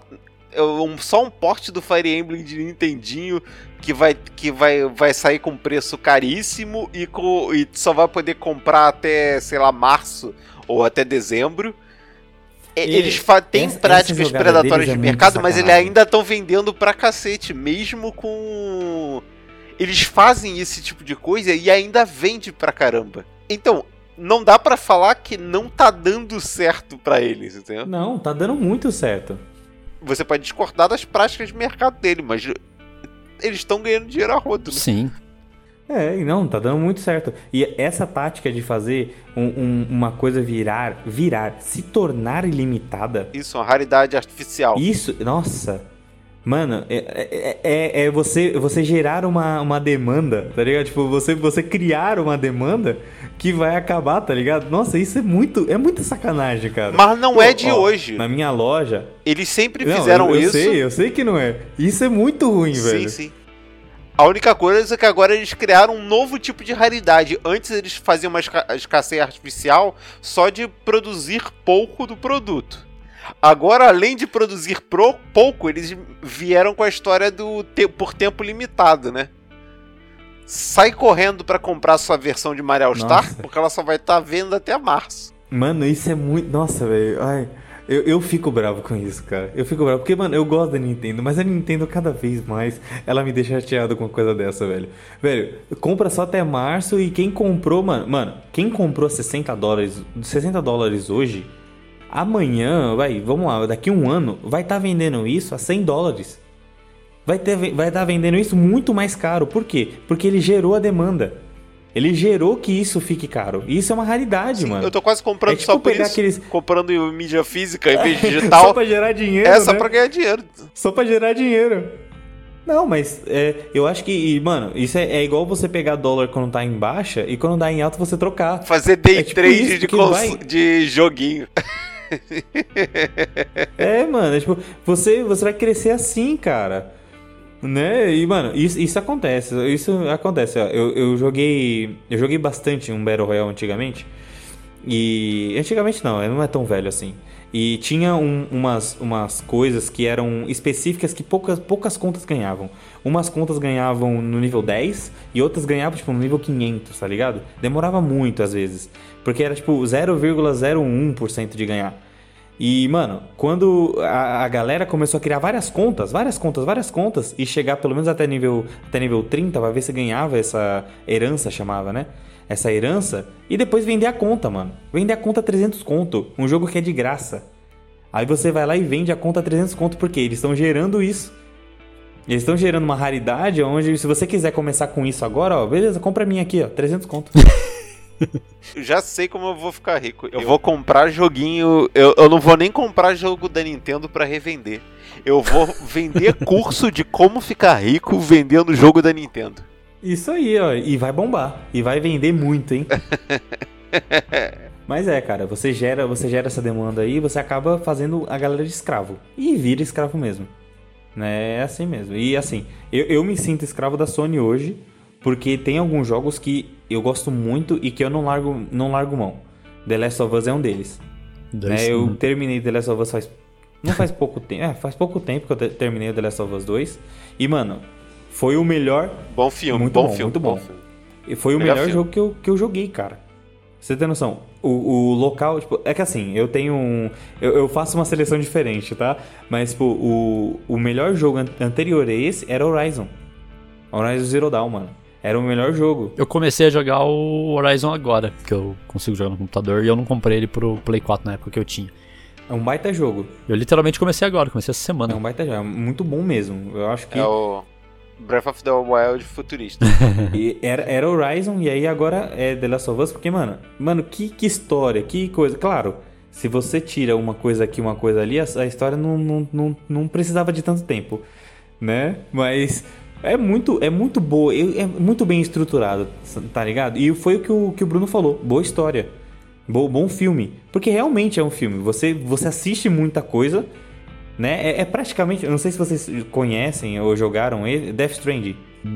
um, só um porte do Fire Emblem de Nintendinho que vai, que vai, vai sair com preço caríssimo e, com, e só vai poder comprar até, sei lá, março ou até dezembro. E, eles têm práticas predatórias de é mercado, mas eles ainda estão vendendo pra cacete, mesmo com. Eles fazem esse tipo de coisa e ainda vende pra caramba. Então, não dá para falar que não tá dando certo para eles, entendeu? Não, tá dando muito certo. Você pode discordar das práticas de mercado dele, mas eles estão ganhando dinheiro a rodo. Né? Sim. É, não, tá dando muito certo. E essa tática de fazer um, um, uma coisa virar, virar, se tornar ilimitada. Isso, uma raridade artificial. Isso, nossa. Mano, é, é, é, é, você, você gerar uma, uma demanda, tá ligado? Tipo, você, você criar uma demanda que vai acabar, tá ligado? Nossa, isso é muito, é muita sacanagem, cara. Mas não Pô, é de ó, hoje. Na minha loja. Eles sempre fizeram não, eu, eu isso. Eu sei, eu sei que não é. Isso é muito ruim, sim, velho. Sim, sim. A única coisa é que agora eles criaram um novo tipo de raridade. Antes eles faziam uma escassez artificial só de produzir pouco do produto. Agora, além de produzir pro, pouco, eles vieram com a história do te por tempo limitado, né? Sai correndo para comprar sua versão de Mario Star, porque ela só vai estar tá vendo até março. Mano, isso é muito. Nossa, velho. Ai. Eu, eu fico bravo com isso, cara. Eu fico bravo. Porque, mano, eu gosto da Nintendo, mas a Nintendo cada vez mais ela me deixa chateado com uma coisa dessa, velho. Velho, compra só até março e quem comprou, mano, mano, quem comprou 60 dólares, 60 dólares hoje, amanhã, vai, vamos lá, daqui um ano, vai estar tá vendendo isso a 100 dólares. Vai estar vai tá vendendo isso muito mais caro. Por quê? Porque ele gerou a demanda. Ele gerou que isso fique caro. E isso é uma raridade, Sim, mano. Eu tô quase comprando é tipo só por isso. Aqueles... Comprando em mídia física em (laughs) vez de digital. só pra gerar dinheiro. É, só né? pra ganhar dinheiro. Só pra gerar dinheiro. Não, mas é, eu acho que, mano, isso é, é, igual você pegar dólar quando tá em baixa e quando tá em alta você trocar. Fazer day é tipo trade de, cons... vai... de joguinho. (laughs) (laughs) é, mano, é tipo, você, você vai crescer assim, cara. Né? E, mano, isso, isso acontece. Isso acontece. Ó. Eu, eu joguei. Eu joguei bastante um Battle Royale antigamente. E. Antigamente não, não é tão velho assim. E tinha um, umas, umas coisas que eram específicas que poucas, poucas contas ganhavam. Umas contas ganhavam no nível 10 e outras ganhavam tipo no nível 500, tá ligado? Demorava muito às vezes. Porque era tipo 0,01% de ganhar. E, mano, quando a, a, galera começou a criar várias contas, várias contas, várias contas, e chegar pelo menos até nível, até nível 30 pra ver se ganhava essa herança, chamava, né? Essa herança, e depois vender a conta, mano. Vender a conta 300 conto, um jogo que é de graça. Aí você vai lá e vende a conta 300 conto, porque eles estão gerando isso. Eles estão gerando uma raridade onde, se você quiser começar com isso agora, ó, beleza, compra a minha aqui, ó, 300 conto. (laughs) Eu já sei como eu vou ficar rico. Eu vou comprar joguinho. Eu, eu não vou nem comprar jogo da Nintendo para revender. Eu vou vender (laughs) curso de como ficar rico vendendo jogo da Nintendo. Isso aí, ó. E vai bombar. E vai vender muito, hein? (laughs) Mas é, cara, você gera, você gera essa demanda aí, você acaba fazendo a galera de escravo. E vira escravo mesmo. Né? É assim mesmo. E assim, eu, eu me sinto escravo da Sony hoje porque tem alguns jogos que eu gosto muito e que eu não largo, não largo mão. The Last of Us é um deles. Né? Eu terminei The Last of Us faz. Não faz pouco (laughs) tempo. É, faz pouco tempo que eu terminei The Last of Us 2. E, mano, foi o melhor. Bom filme, muito bom, bom filme. Muito bom. bom e foi o melhor, melhor jogo que eu, que eu joguei, cara. Você tem noção? O, o local, tipo, é que assim, eu tenho um. Eu, eu, faço uma seleção diferente, tá? Mas, tipo, o, o melhor jogo anterior a esse era Horizon. Horizon Zero Dawn, mano. Era o melhor jogo. Eu comecei a jogar o Horizon agora, que eu consigo jogar no computador, e eu não comprei ele pro Play 4 na época que eu tinha. É um baita jogo. Eu literalmente comecei agora, comecei essa semana. É um baita jogo. É muito bom mesmo. Eu acho que. É o Breath of the Wild futurista. (laughs) E era, era Horizon e aí agora é The Last of Us, porque, mano, mano, que, que história, que coisa. Claro, se você tira uma coisa aqui, uma coisa ali, a, a história não, não, não, não precisava de tanto tempo, né? Mas é muito, é muito boa, é é muito bem estruturado, tá ligado? E foi o que o, que o Bruno falou, boa história, bom, bom filme. Porque realmente é um filme, você, você assiste muita coisa, né? É, é praticamente, eu não sei se vocês conhecem ou jogaram ele, Death Stranding.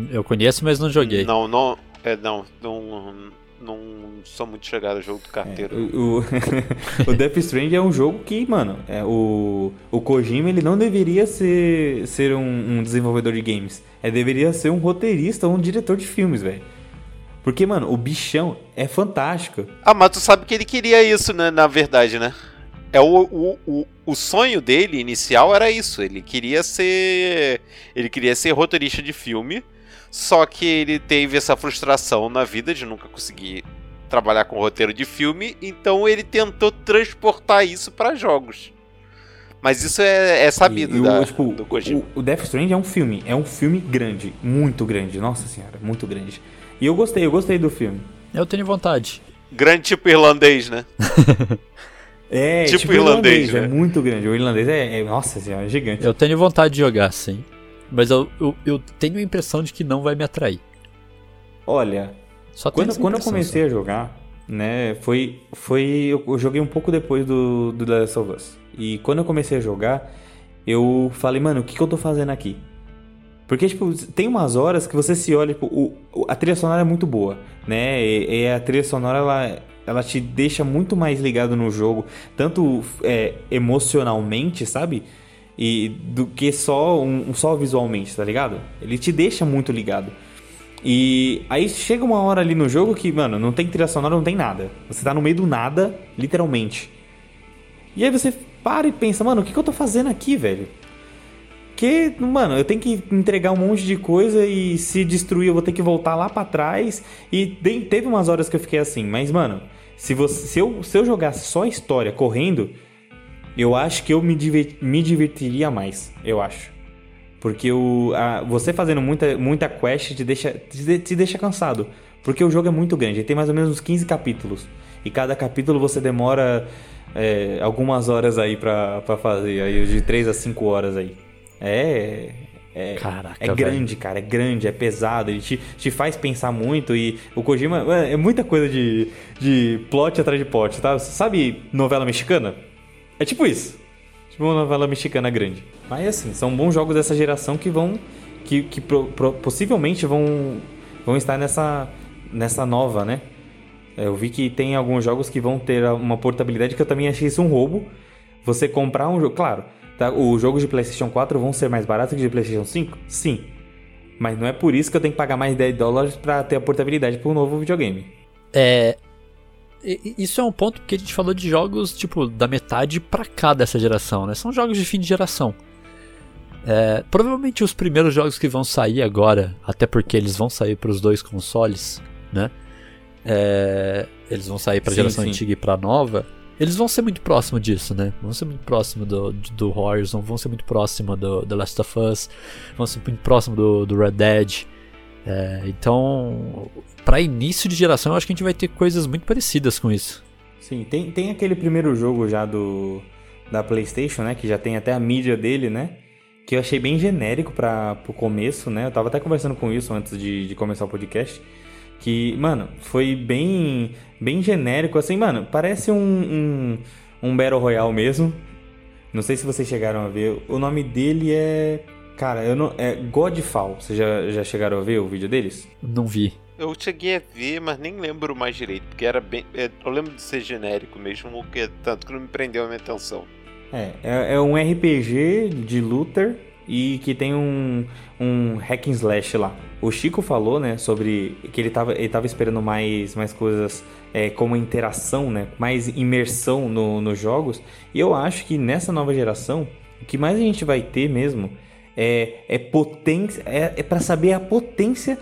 Eu conheço, mas não joguei. Não, não. É, não, não, não sou muito chegado ao jogo do carteiro. O, o, (laughs) o Death Stranding é um jogo que, mano, é, o, o Kojima ele não deveria ser, ser um, um desenvolvedor de games. É, deveria ser um roteirista ou um diretor de filmes, velho. Porque, mano, o bichão é fantástico. Ah, mas tu sabe que ele queria isso, né? Na verdade, né? É o, o, o, o sonho dele inicial era isso. Ele queria ser. Ele queria ser roteirista de filme. Só que ele teve essa frustração na vida de nunca conseguir trabalhar com roteiro de filme. Então ele tentou transportar isso para jogos. Mas isso é, é sabido E o- da, tipo, do Kojima. o, o Death Stranding é um filme. É um filme grande. Muito grande. Nossa senhora, muito grande. E eu gostei, eu gostei do filme. Eu tenho vontade. Grande tipo irlandês, né? (laughs) É, Tipo tipo, irlandês, irlandês, né? é muito grande. O irlandês é, é- nossa senhora, é gigante. Eu tenho vontade de jogar, sim. Mas eu, eu, eu tenho a impressão de que não vai me atrair. Olha, Só quando, quando eu comecei a jogar, né, foi, foi eu, eu joguei um pouco depois do, do The Last of Us. E quando eu comecei a jogar, eu falei, mano, o que, que eu tô fazendo aqui? Porque, tipo, tem umas horas que você se olha, tipo, o- a trilha sonora é muito boa, né? E, e a trilha sonora, ela, ela te deixa muito mais ligado no jogo, tanto é, emocionalmente, sabe? E do que só, um, só visualmente, tá ligado? Ele te deixa muito ligado. E aí chega uma hora ali no jogo que, mano, não tem trilha sonora, não tem nada. Você tá no meio do nada, literalmente. E aí você para e pensa, mano, o que, que eu tô fazendo aqui, velho? Que, mano, eu tenho que entregar um monte de coisa e se destruir eu vou ter que voltar lá pra trás. E teve umas horas que eu fiquei assim, mas, mano, se, você, se, eu, se eu jogasse só a história correndo, eu acho que eu me, diver- me divertiria mais, eu acho. Porque o, a- você fazendo muita, muita quest te deixa, te, te deixa cansado. Porque o jogo é muito grande, ele tem mais ou menos uns 15 capítulos. E cada capítulo você demora é, algumas horas aí pra, pra fazer, aí de 3 a 5 horas aí. É. É, Caraca, é velho. grande, cara, é grande, é pesado, ele te, te faz pensar muito e o Kojima mano, é muita coisa de, de plot atrás de plot, tá? Sabe novela mexicana? É tipo isso. Tipo uma novela mexicana grande. Mas assim, são bons jogos dessa geração que vão. que, que pro- pro- possivelmente vão, vão estar nessa, nessa nova, né? É, Eu vi que tem alguns jogos que vão ter uma portabilidade que eu também achei isso um roubo. Você comprar um jogo. Claro, tá, os jogos de PlayStation 4 vão ser mais baratos que de PlayStation 5? Sim. Mas não é por isso que eu tenho que pagar mais 10 dólares pra ter a portabilidade para um novo videogame. É. Isso é um ponto porque a gente falou de jogos, tipo, da metade pra cá dessa geração, né? São jogos de fim de geração. É, provavelmente os primeiros jogos que vão sair agora, até porque eles vão sair para os dois consoles, né? É, eles vão sair para geração sim. antiga e para nova. Eles vão ser muito próximo disso, né? Vão ser muito próximo do, do Horizon, vão ser muito próximo do The Last of Us, vão ser muito próximo do, do Red Dead. É, então, para início de geração, eu acho que a gente vai ter coisas muito parecidas com isso. Sim, tem, tem aquele primeiro jogo já do da PlayStation, né? Que já tem até a mídia dele, né? Que eu achei bem genérico para pro começo, né? Eu tava até conversando com isso antes de, de começar o podcast. Que, mano, foi bem bem genérico, assim, mano. Parece um, um, um Battle Royale mesmo. Não sei se vocês chegaram a ver. O nome dele é. Cara, eu não. É Godfall. Vocês já, já chegaram a ver o vídeo deles? Não vi. Eu cheguei a ver, mas nem lembro mais direito, porque era bem. é, Eu lembro de ser genérico mesmo, o que tanto que não me prendeu a minha atenção. É, é, é um RPG de looter e que tem um, um hack and slash lá. O Chico falou, né, sobre que ele tava, ele tava esperando mais, mais coisas é, como interação, né, mais imersão no, nos jogos. E eu acho que nessa nova geração, o que mais a gente vai ter mesmo é, é potência, é, é para saber a potência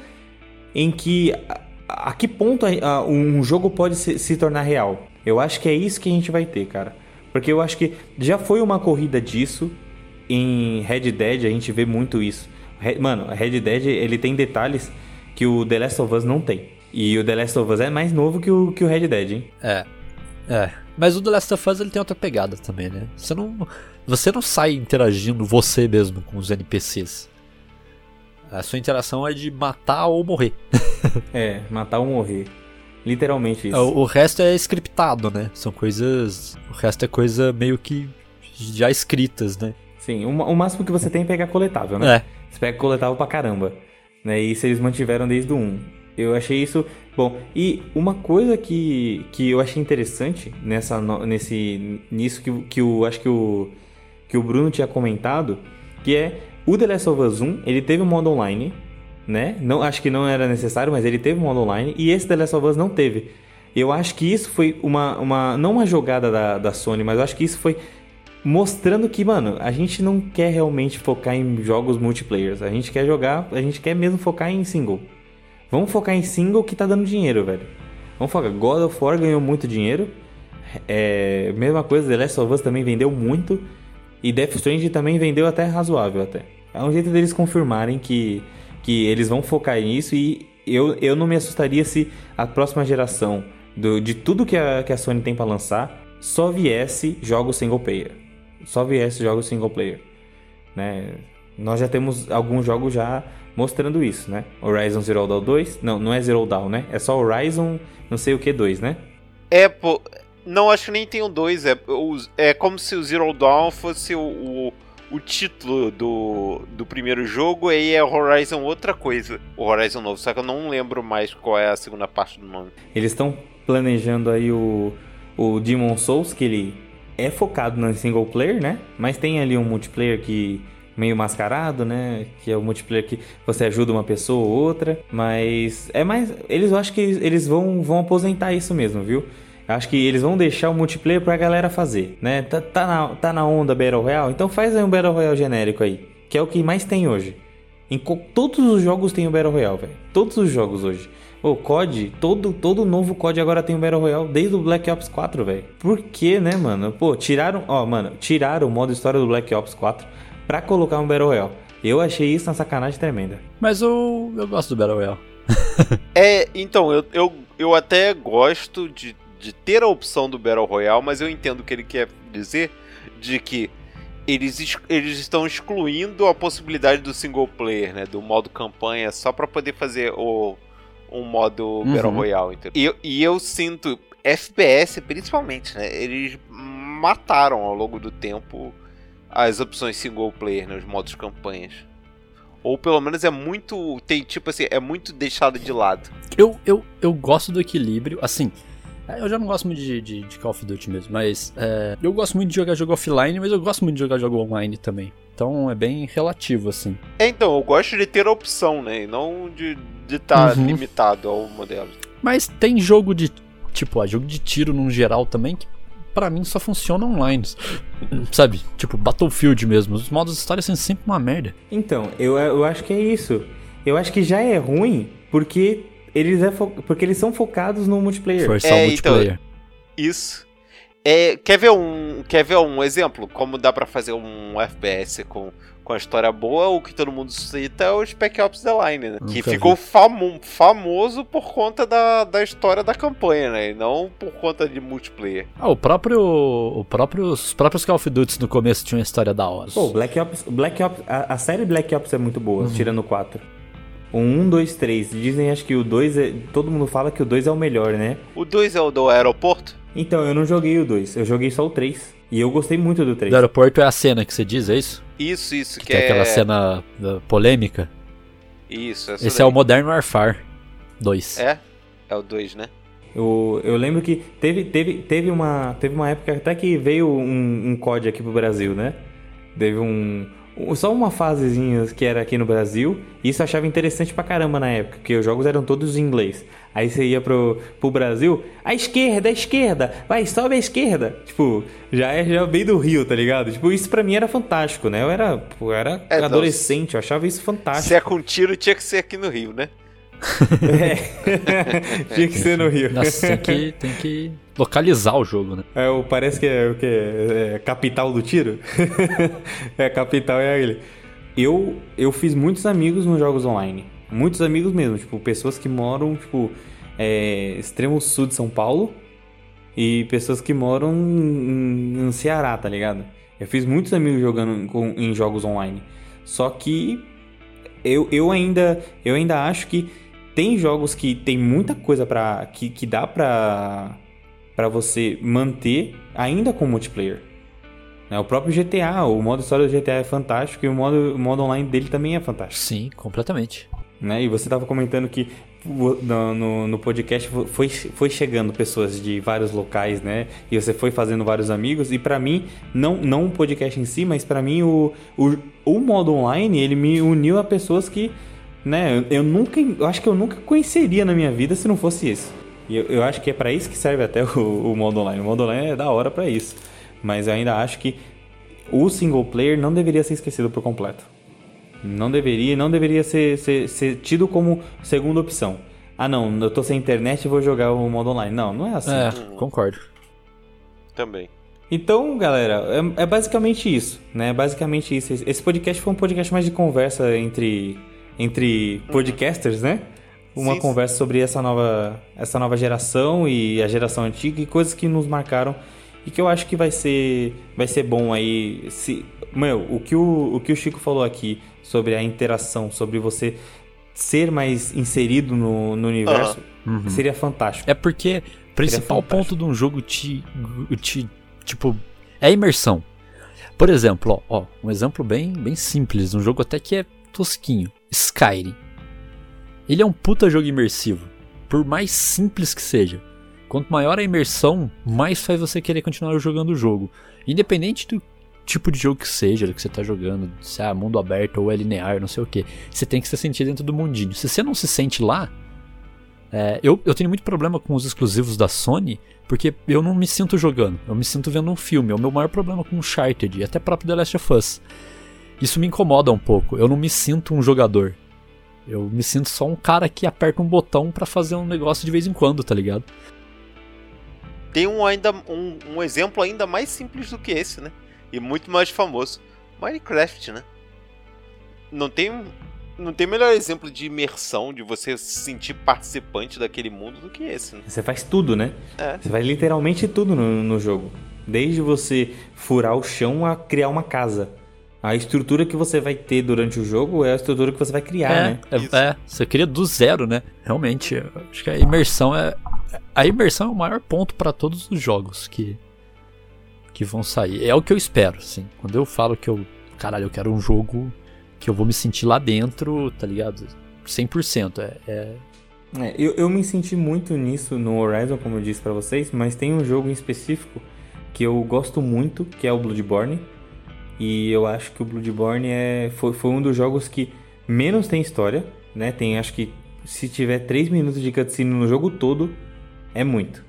em que a, a que ponto a- a- um jogo pode se, se tornar real. Eu acho que é isso que a gente vai ter, cara. Porque eu acho que já foi uma corrida disso. Em Red Dead a gente vê muito isso. Mano, Red Dead ele tem detalhes que o The Last of Us não tem. E o The Last of Us é mais novo que o, que o Red Dead, hein? É. É. Mas o The Last of Us ele tem outra pegada também, né? Você não, você não sai interagindo você mesmo com os NPCs. A sua interação é de matar ou morrer. (laughs) É, matar ou morrer. Literalmente isso. O, o resto é scriptado, né? São coisas. O resto é coisa meio que já escritas, né? Sim, o, o máximo que você tem é pegar coletável, né? É. Você pega coletável pra caramba. Né? E isso eles mantiveram desde o 1. Eu achei isso bom. E uma coisa que, que eu achei interessante nessa, nesse, nisso que, que o, acho que o, que o Bruno tinha comentado, que é o The Last of Us 1, ele teve um modo online, né? Não, acho que não era necessário, mas ele teve um modo online, e esse The Last of Us não teve. Eu acho que isso foi uma, uma não uma jogada da, da Sony, mas eu acho que isso foi mostrando que, mano, a gente não quer realmente focar em jogos multiplayer. A gente quer jogar, a gente quer mesmo focar em single. Vamos focar em single que tá dando dinheiro, velho. Vamos focar. God of War ganhou muito dinheiro. É, mesma coisa, The Last of Us também vendeu muito. E Death Stranding também vendeu até razoável até. É um jeito deles confirmarem que, que eles vão focar nisso e eu, eu não me assustaria se a próxima geração do, de tudo que a, que a Sony tem pra lançar só viesse jogos single player. Só viesse jogos single player. Né? Nós já temos alguns jogos já mostrando isso, né? Horizon Zero Dawn 2. Não, não é Zero Dawn, né? É só Horizon não sei o que 2, né? É, pô. Não, acho que nem tem o 2. É, é como se o Zero Dawn fosse o, o, o título do, do primeiro jogo, e aí é Horizon outra coisa. O Horizon novo, só que eu não lembro mais qual é a segunda parte do nome. Eles estão planejando aí o, o Demon Souls, que ele é focado no single player, né? Mas tem ali um multiplayer que meio mascarado, né? Que é o multiplayer que você ajuda uma pessoa ou outra. Mas é mais. Eles eu acho que eles vão, vão aposentar isso mesmo, viu? Eu Acho que eles vão deixar o multiplayer pra galera fazer, né? Tá, tá, na, tá na onda Battle Royale? Então faz aí um Battle Royale genérico aí. Que é o que mais tem hoje. Em todos os jogos tem o Battle Royale, velho. Todos os jogos hoje. O COD, todo, todo novo COD agora tem o Battle Royale, desde o Black Ops 4, velho. Por que, né, mano? Pô, tiraram, ó, mano, tiraram o modo história do Black Ops 4 pra colocar um Battle Royale. Eu achei isso uma sacanagem tremenda. Mas eu, eu gosto do Battle Royale. (laughs) É, então, eu, eu, eu até gosto de, de ter a opção do Battle Royale, mas eu entendo o que ele quer dizer de que eles, eles estão excluindo a possibilidade do single player, né? Do modo campanha, só pra poder fazer o, um modo Battle Royale. entendeu? E, eu- e eu sinto, FPS principalmente, né? Eles mataram ao longo do tempo as opções single player, né? Os modos campanhas. Ou pelo menos é muito. Tem tipo assim, é muito deixado de lado. Eu, eu, eu gosto do equilíbrio, assim. É, Eu já não gosto muito de, de, de Call of Duty mesmo, mas é, eu gosto muito de jogar jogo offline, mas eu gosto muito de jogar jogo online também. Então é bem relativo, assim. É, então, eu gosto de ter a opção, né? E não de estar Uhum. limitado ao modelo. Mas tem jogo de. Tipo, ah, jogo de tiro num geral também que pra mim só funciona online. (sniffs) Sabe? Tipo, Battlefield mesmo. Os modos história são sempre uma merda. Então, eu, eu acho que é isso. Eu acho que já é ruim porque eles, é fo- porque eles são focados no multiplayer. Forçar É, o multiplayer. Isso. É, quer ver um, quer ver um exemplo como dá pra fazer um FPS com, com a história boa? O que todo mundo cita é o Spec Ops The Line, né? Que ficou famo- famoso por conta da, da história da campanha, né? E não por conta de multiplayer. Ah, o próprio. O próprio os próprios Call of Duty no começo tinham uma história da hora. Pô, Black Ops, Black Ops, a, a série Black Ops é muito boa, Uhum. tirando o 4. O 1, 2, 3. Dizem acho que o 2 é. Todo mundo fala que o 2 é o melhor, né? O 2 é o do aeroporto? Então, eu não joguei o 2, eu joguei só o 3. E eu gostei muito do 3. Do aeroporto é a cena que você diz, é isso? Isso, isso, que, Que é aquela cena da polêmica. Isso, essa Esse é o daí. Modern Warfare 2. É? É o 2, né? Eu, eu lembro que teve, teve, teve, uma, teve uma época até que veio um, um COD aqui pro Brasil, né? Teve um. Só uma fasezinha que era aqui no Brasil. E isso eu achava interessante pra caramba na época, porque os jogos eram todos em inglês. Aí você ia pro, pro Brasil, a esquerda, a esquerda, vai, sobe a esquerda. Tipo, já é já bem do Rio, tá ligado? Tipo, isso pra mim era fantástico, né? Eu era, eu era É, não, adolescente, eu achava isso fantástico. Se é com tiro, tinha que ser aqui no Rio, né? (laughs) É. (laughs) Tinha que ser no Rio. Nossa, tem que, tem que localizar o jogo, né? É, parece que é o que? É capital do tiro? (laughs) é, capital é ele. Eu, eu fiz muitos amigos nos jogos online. Muitos amigos mesmo. Tipo, pessoas que moram, tipo, é, extremo sul de São Paulo. E pessoas que moram no Ceará, tá ligado? Eu fiz muitos amigos jogando com- em jogos online. Só que eu, eu ainda eu ainda acho que tem jogos que tem muita coisa para que, que dá pra para você manter ainda com multiplayer. Né, O próprio GTA, o modo história do GTA é fantástico e o modo, o modo online dele também é fantástico. Sim, completamente. Né? E você estava comentando que no, no, podcast foi, foi chegando pessoas de vários locais, né? E você foi fazendo vários amigos. E pra mim, não, não o podcast em si, mas pra mim o, o, o modo online, ele me uniu a pessoas que, né? Eu, eu nunca, eu acho que eu nunca conheceria na minha vida se não fosse isso. E eu, eu acho que é pra isso que serve até (laughs) o, o modo online. O modo online é da hora pra isso. Mas eu ainda acho que o single player não deveria ser esquecido por completo. Não deveria, não deveria ser, ser, ser tido como segunda opção. Ah não, eu tô sem internet e vou jogar o modo online. Não, não é assim. É, concordo. Também. Então, galera, é, é basicamente isso, né? Basicamente isso. Esse podcast foi um podcast mais de conversa entre, entre podcasters, né? Uma Sim, sim. conversa sobre essa nova, essa nova geração e a geração antiga e coisas que nos marcaram e que eu acho que vai ser, vai ser bom aí. Se, meu, o que o, o que o Chico falou aqui sobre a interação, sobre você ser mais inserido no, no universo, seria fantástico. É porque o principal ponto de um jogo te, te. Tipo, é a imersão. Por exemplo, ó, ó, um exemplo bem, bem simples, um jogo até que é tosquinho. Skyrim. Ele é um puta jogo imersivo. Por mais simples que seja. Quanto maior a imersão, mais faz você querer continuar jogando o jogo. Independente do tipo de jogo que seja, do que você tá jogando, se é mundo aberto ou é linear, não sei o que. Você tem que se sentir dentro do mundinho. Se você não se sente lá, é, eu, eu tenho muito problema com os exclusivos da Sony, porque eu não me sinto jogando, eu me sinto vendo um filme. É o meu maior problema com Uncharted e até próprio The Last of Us. Isso me incomoda um pouco. Eu não me sinto um jogador. Eu me sinto só um cara que aperta um botão pra fazer um negócio de vez em quando, tá ligado? Tem um, ainda, um, um exemplo ainda mais simples do que esse, né? E muito mais famoso. Minecraft, né? Não tem, não tem melhor exemplo de imersão, de você se sentir participante daquele mundo do que esse, né? Você faz tudo, né? É. Você faz literalmente tudo no, no jogo. Desde você furar o chão a criar uma casa. A estrutura que você vai ter durante o jogo é a estrutura que você vai criar, é, né? é, é, você cria do zero, né? Realmente, acho que a imersão é. A imersão é o maior ponto pra todos os jogos que. que vão sair. É o que eu espero, assim. Quando eu falo que eu. Caralho, eu quero um jogo que eu vou me sentir lá dentro, tá ligado? 100%. É, é, É, eu, eu me senti muito nisso no Horizon, como eu disse pra vocês, mas tem um jogo em específico que eu gosto muito, que é o Bloodborne. E eu acho que o Bloodborne é, foi, foi um dos jogos que menos tem história, né? Tem, acho que se tiver 3 minutos de cutscene no jogo todo, é muito.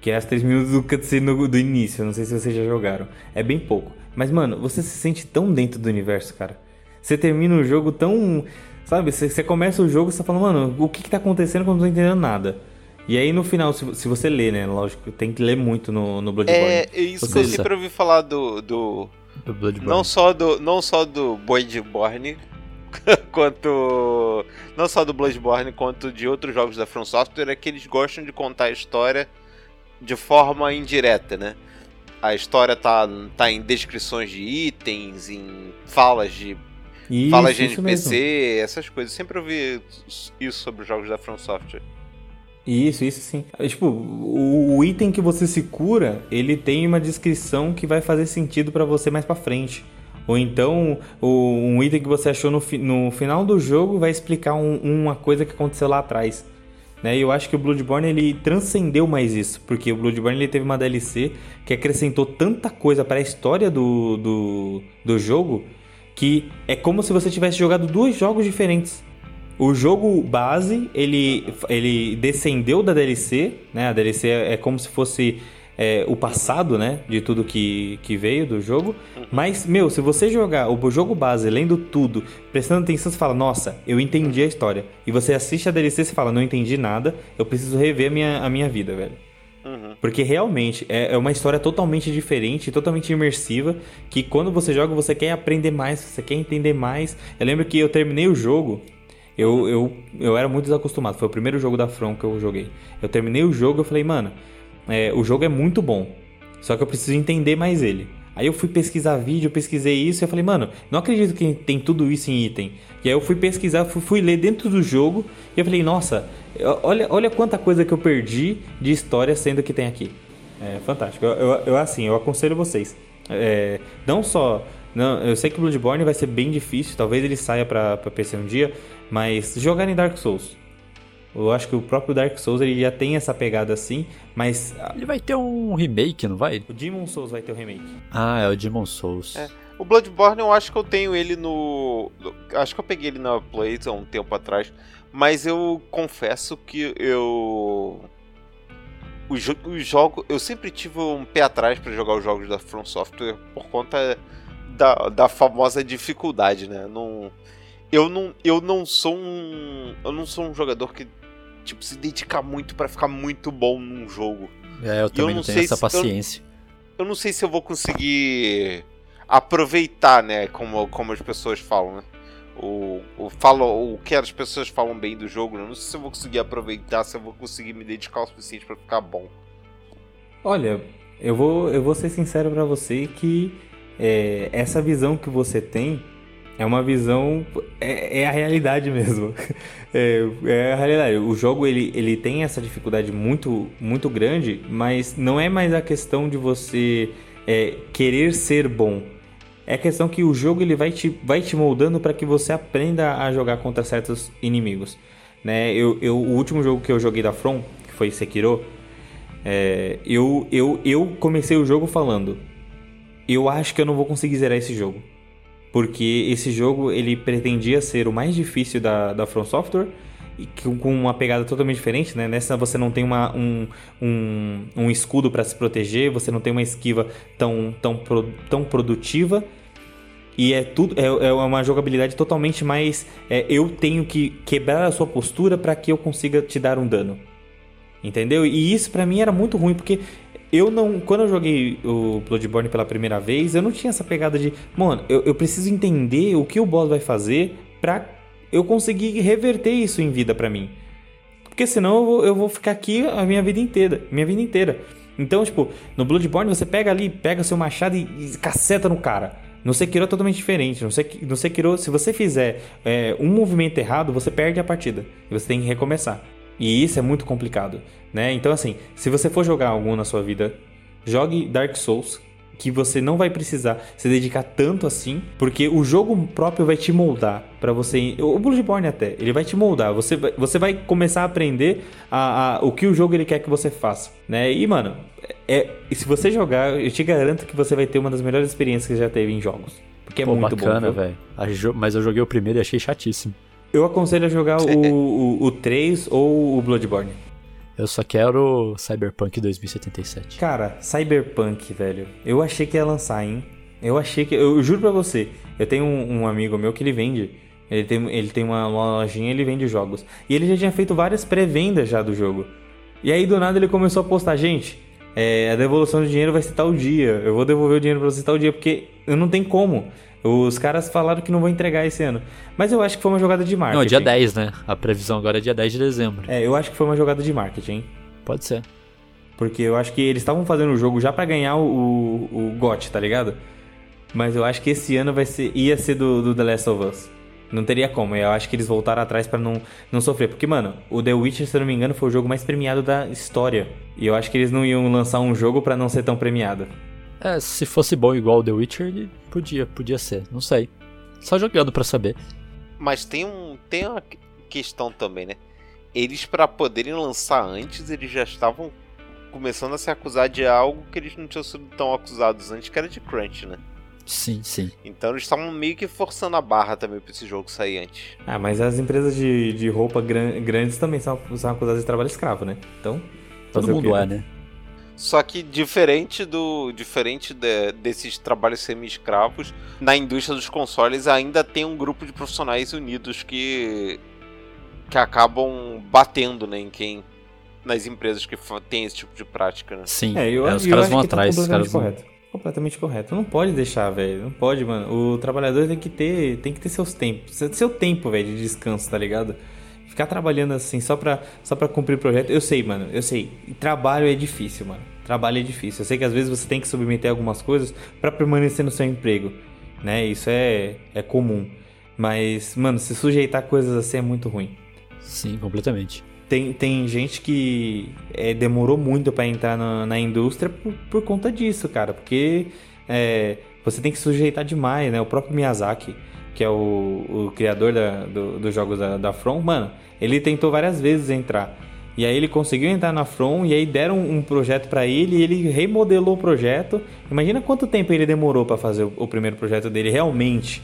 Que é as 3 minutos do cutscene do, do início, não sei se vocês já jogaram. É bem pouco. Mas, mano, você se sente tão dentro do universo, cara. Você termina o jogo tão. Sabe, você, você começa o jogo e você tá falando, mano, o que que tá acontecendo quando eu não tô entendendo nada? E aí no final, se, se você lê, né? Lógico, tem que ler muito no, no Bloodborne. É, isso que eu sempre ouvi falar do. do do Bloodborne. não só do. Não só do Bloodborne. (laughs) quanto. Não só do Bloodborne, quanto de outros jogos da From Software, é que eles gostam de contar a história de forma indireta, né? A história tá, tá em descrições de itens, em falas de Isso, falas de NPC, essas coisas. Sempre ouvi isso sobre os jogos da From Software. Isso, isso sim. É, Tipo, o, item que você se cura, ele tem uma descrição que vai fazer sentido pra você mais pra frente. Ou então, o- um item que você achou no, fi- no final do jogo vai explicar um- uma coisa que aconteceu lá atrás. Né? E eu acho que o Bloodborne ele transcendeu mais isso, porque o Bloodborne ele teve uma DLC que acrescentou tanta coisa para a história do, do, do jogo que é como se você tivesse jogado dois jogos diferentes. O jogo base, ele, ele descendeu da DLC, né? A DLC é, é como se fosse é, o passado, né? De tudo que, que veio do jogo. Mas, meu, se você jogar o jogo base, lendo tudo, prestando atenção, você fala, nossa, eu entendi a história. E você assiste a DLC e fala, não entendi nada, eu preciso rever a minha, a minha vida, velho. Uhum. Porque realmente é, é uma história totalmente diferente, totalmente imersiva, que quando você joga você quer aprender mais, você quer entender mais. Eu lembro que eu terminei o jogo, eu, eu, eu era muito desacostumado, foi o primeiro jogo da From que eu joguei. Eu terminei o jogo e falei, mano, é, o jogo é muito bom, só que eu preciso entender mais ele. Aí eu fui pesquisar vídeo, pesquisei isso e eu falei, mano, não acredito que tem tudo isso em item. E aí eu fui pesquisar, fui, fui ler dentro do jogo e eu falei, nossa, olha, olha quanta coisa que eu perdi de história sendo que tem aqui. É fantástico. Eu, eu, eu assim, eu aconselho vocês. É, não só. Não, eu sei que Bloodborne vai ser bem difícil, talvez ele saia pra, pra PC um dia, mas jogar em Dark Souls. Eu acho que o próprio Dark Souls ele já tem essa pegada assim, mas. Ele vai ter um remake, não vai? O Demon Souls vai ter o um remake. Ah, é o Demon Souls. É. O Bloodborne eu acho que eu tenho ele no. Acho que eu peguei ele na Play há um tempo atrás. Mas eu confesso que eu. Os, jo os jogos. Eu sempre tive um pé atrás para jogar os jogos da From Software por conta da, da famosa dificuldade, né? Não, eu, não, eu não sou um. Eu não sou um jogador que tipo, se dedica muito para ficar muito bom num jogo. É, eu também eu não, não tenho essa paciência. Eu, eu não sei se eu vou conseguir aproveitar, né? Como, como as pessoas falam, né? O, o, falo, o que as pessoas falam bem do jogo, né? não sei se eu vou conseguir aproveitar, se eu vou conseguir me dedicar o suficiente para ficar bom. Olha, eu vou, eu vou ser sincero para você que é, essa visão que você tem é uma visão. É, é a realidade (laughs) mesmo. É, é, a realidade. O jogo ele, ele tem essa dificuldade muito, muito grande, mas não é mais a questão de você é, querer ser bom é a questão que o jogo ele vai te, vai te moldando para que você aprenda a jogar contra certos inimigos. Né? Eu, eu, o último jogo que eu joguei da From, que foi Sekiro, é, eu, eu, eu comecei o jogo falando: eu acho que eu não vou conseguir zerar esse jogo. Porque esse jogo ele pretendia ser o mais difícil da, da From Software com uma pegada totalmente diferente, né? Nessa você não tem uma, um, um, um escudo para se proteger, você não tem uma esquiva tão, tão, tão produtiva e é tudo é, é uma jogabilidade totalmente mais. É, eu tenho que quebrar a sua postura para que eu consiga te dar um dano. Entendeu? E isso para mim era muito ruim, porque eu não. Quando eu joguei o Bloodborne pela primeira vez, eu não tinha essa pegada de. Mano, eu, eu preciso entender o que o boss vai fazer pra eu conseguir reverter isso em vida para mim. Porque senão eu vou, eu vou ficar aqui a minha vida inteira. Minha vida inteira. Então, tipo, no Bloodborne você pega ali, pega seu machado e, e caceta no cara. No Sekiro é totalmente diferente. No, Sek no Sekiro, se você fizer é, um movimento errado, você perde a partida. E você tem que recomeçar. E isso é muito complicado, né? Então, assim, se você for jogar algum na sua vida, jogue Dark Souls, que você não vai precisar se dedicar tanto assim, porque o jogo próprio vai te moldar para você. O Bloodborne até, ele vai te moldar. Você vai, você vai começar a aprender a, a, o que o jogo ele quer que você faça, né? E mano, é, se você jogar, eu te garanto que você vai ter uma das melhores experiências que já teve em jogos, porque é Pô, muito bacana, velho. Mas eu joguei o primeiro e achei chatíssimo. Eu aconselho a jogar (laughs) o, o, o 3 ou o Bloodborne. Eu só quero Cyberpunk 2077. Cara, Cyberpunk, velho. Eu achei que ia lançar, hein? Eu achei que. Eu juro pra você. Eu tenho um, um amigo meu que ele vende. Ele tem, ele tem uma, uma lojinha ele vende jogos. E ele já tinha feito várias pré-vendas já do jogo. E aí do nada ele começou a postar, gente. É, a devolução de dinheiro vai ser tal dia. Eu vou devolver o dinheiro pra você tal dia, porque não tem como. Os caras falaram que não vão entregar esse ano. Mas eu acho que foi uma jogada de marketing. Não, dia 10, né? A previsão agora é dia 10 de dezembro. É, eu acho que foi uma jogada de marketing. Pode ser. Porque eu acho que eles estavam fazendo o jogo já para ganhar o, o, o GOT, tá ligado? Mas eu acho que esse ano vai ser, ia ser do, do The Last of Us. Não teria como. Eu acho que eles voltaram atrás para não, não sofrer. Porque, mano, o The Witcher, se eu não me engano, foi o jogo mais premiado da história. E eu acho que eles não iam lançar um jogo para não ser tão premiado. É, se fosse bom igual o The Witcher, ele podia, podia ser, não sei. Só jogando para saber. Mas tem um tem uma questão também, né? Eles para poderem lançar antes, eles já estavam começando a se acusar de algo que eles não tinham sido tão acusados antes, que era de crunch, né? Sim, sim. Então eles estavam meio que forçando a barra também pra esse jogo sair antes. Ah, mas as empresas de, de roupa gran, grandes também são, são acusadas de trabalho escravo, né? Então. Todo mundo é, né? Só que diferente do diferente de, desses trabalhos semi-escravos, na indústria dos consoles ainda tem um grupo de profissionais unidos que que acabam batendo né, em quem nas empresas que tem esse tipo de prática, né? Sim, é, eu, é, os caras vão tá atrás, tá os caras correto. Vão... Completamente correto. Não pode deixar, velho. Não pode, mano. O trabalhador tem que ter, tem que ter seus tempos, seu tempo, velho, de descanso, tá ligado? Ficar trabalhando assim só pra, só pra cumprir o projeto. Eu sei, mano. Eu sei. Trabalho é difícil, mano. Trabalho é difícil. Eu sei que às vezes você tem que submeter algumas coisas para permanecer no seu emprego, né? Isso é, é comum. Mas, mano, se sujeitar coisas assim é muito ruim. Sim, completamente. Tem, tem gente que é, demorou muito para entrar na, na indústria por, por, conta disso, cara. Porque é, você tem que sujeitar demais, né? O próprio Miyazaki, que é o, o criador da, do, dos jogos da, da From, mano, ele tentou várias vezes entrar. E aí ele conseguiu entrar na From e aí deram um projeto para ele e ele remodelou o projeto. Imagina quanto tempo ele demorou para fazer o, o, primeiro projeto dele realmente.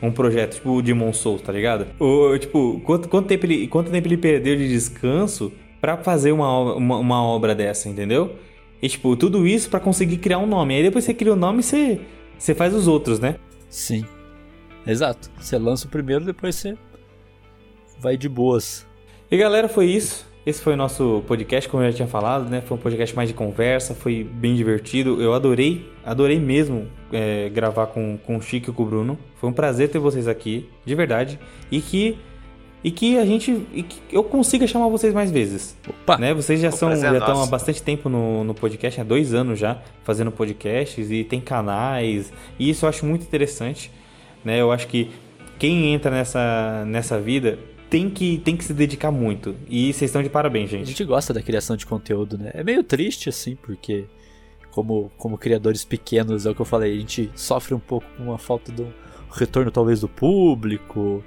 Um projeto tipo o Demon Souls, tá ligado? O, tipo, quanto, quanto, tempo ele, quanto tempo ele perdeu de descanso para fazer uma, uma, uma, obra dessa, entendeu? E tipo, tudo isso para conseguir criar um nome. Aí depois você cria o um nome e você, você faz os outros, né? Sim. Exato. Você lança o primeiro, depois você vai de boas. E galera, foi isso. Esse foi o nosso podcast, como eu já tinha falado, né? Foi um podcast mais de conversa, foi bem divertido. Eu adorei, adorei mesmo é, gravar com, com o Chico e com o Bruno. Foi um prazer ter vocês aqui, de verdade. E que e que a gente que eu consiga chamar vocês mais vezes. Opa, né? Vocês já são já estão há bastante tempo no, no podcast, há dois anos já fazendo podcasts e tem canais e isso eu acho muito interessante, né? Eu acho que quem entra nessa nessa vida tem que, tem que se dedicar muito. E vocês estão de parabéns, gente. A gente gosta da criação de conteúdo, né? É meio triste, assim, porque como, como criadores pequenos, é o que eu falei, a gente sofre um pouco com a falta do retorno, talvez, do público.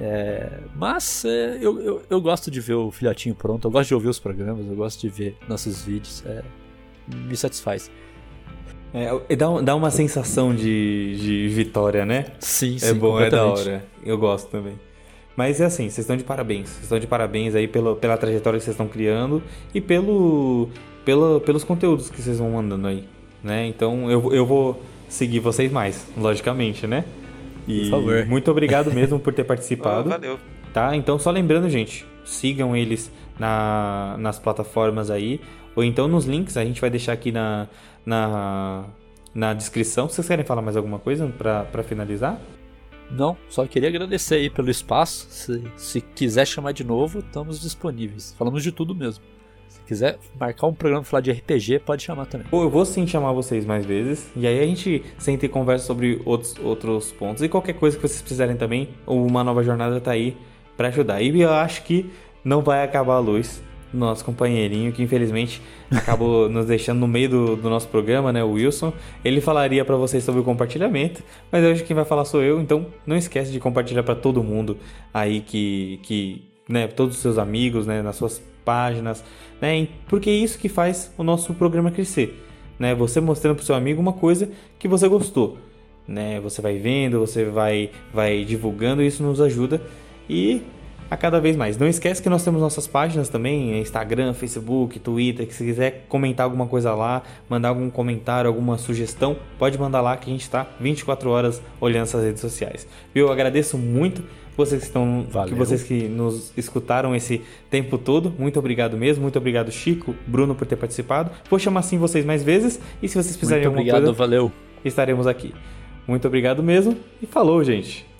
É, mas é, eu, eu, eu, gosto de ver o filhotinho pronto, eu gosto de ouvir os programas, eu gosto de ver nossos vídeos. É, me satisfaz. É, dá, dá uma sensação de, de vitória, né? Sim, sim. É bom, é da hora. Eu gosto também. Mas é assim, vocês estão de parabéns. Vocês estão de parabéns aí pela, pela trajetória que vocês estão criando e pelo, pelo, pelos conteúdos que vocês vão mandando aí. Né? Então eu, eu vou seguir vocês mais, logicamente, né? E por favor. Muito obrigado (laughs) mesmo por ter participado. Oh, valeu. Tá? Então só lembrando, gente, sigam eles na, nas plataformas aí. Ou então nos links, a gente vai deixar aqui na, na, na descrição. Vocês querem falar mais alguma coisa para finalizar? Não, só queria agradecer aí pelo espaço. Se, se quiser chamar de novo, estamos disponíveis. Falamos de tudo mesmo. Se quiser marcar um programa pra falar de RPG, pode chamar também. Pô, eu vou sim chamar vocês mais vezes. E aí a gente senta e conversa sobre outros, outros pontos. E qualquer coisa que vocês precisarem também, uma nova jornada tá aí para ajudar. E eu acho que não vai acabar a luz nosso companheirinho, que infelizmente acabou (laughs) nos deixando no meio do, do, nosso programa, né, o Wilson. Ele falaria para vocês sobre o compartilhamento, mas hoje quem vai falar sou eu, então não esquece de compartilhar para todo mundo aí que, que né, todos os seus amigos, né, nas suas páginas, né, porque é isso que faz o nosso programa crescer, né, você mostrando pro seu amigo uma coisa que você gostou, né, você vai vendo, você vai, vai divulgando, isso nos ajuda e a cada vez mais. Não esquece que nós temos nossas páginas também, Instagram, Facebook, Twitter, que se quiser comentar alguma coisa lá, mandar algum comentário, alguma sugestão, pode mandar lá que a gente está 24 horas olhando essas redes sociais. Eu agradeço muito vocês que estão, Valeu. que vocês que nos escutaram esse tempo todo. Muito obrigado mesmo, muito obrigado Chico, Bruno por ter participado. Vou chamar assim vocês mais vezes e se vocês precisarem muito de alguma obrigado, coisa, valeu. estaremos aqui. Muito obrigado mesmo e falou, gente.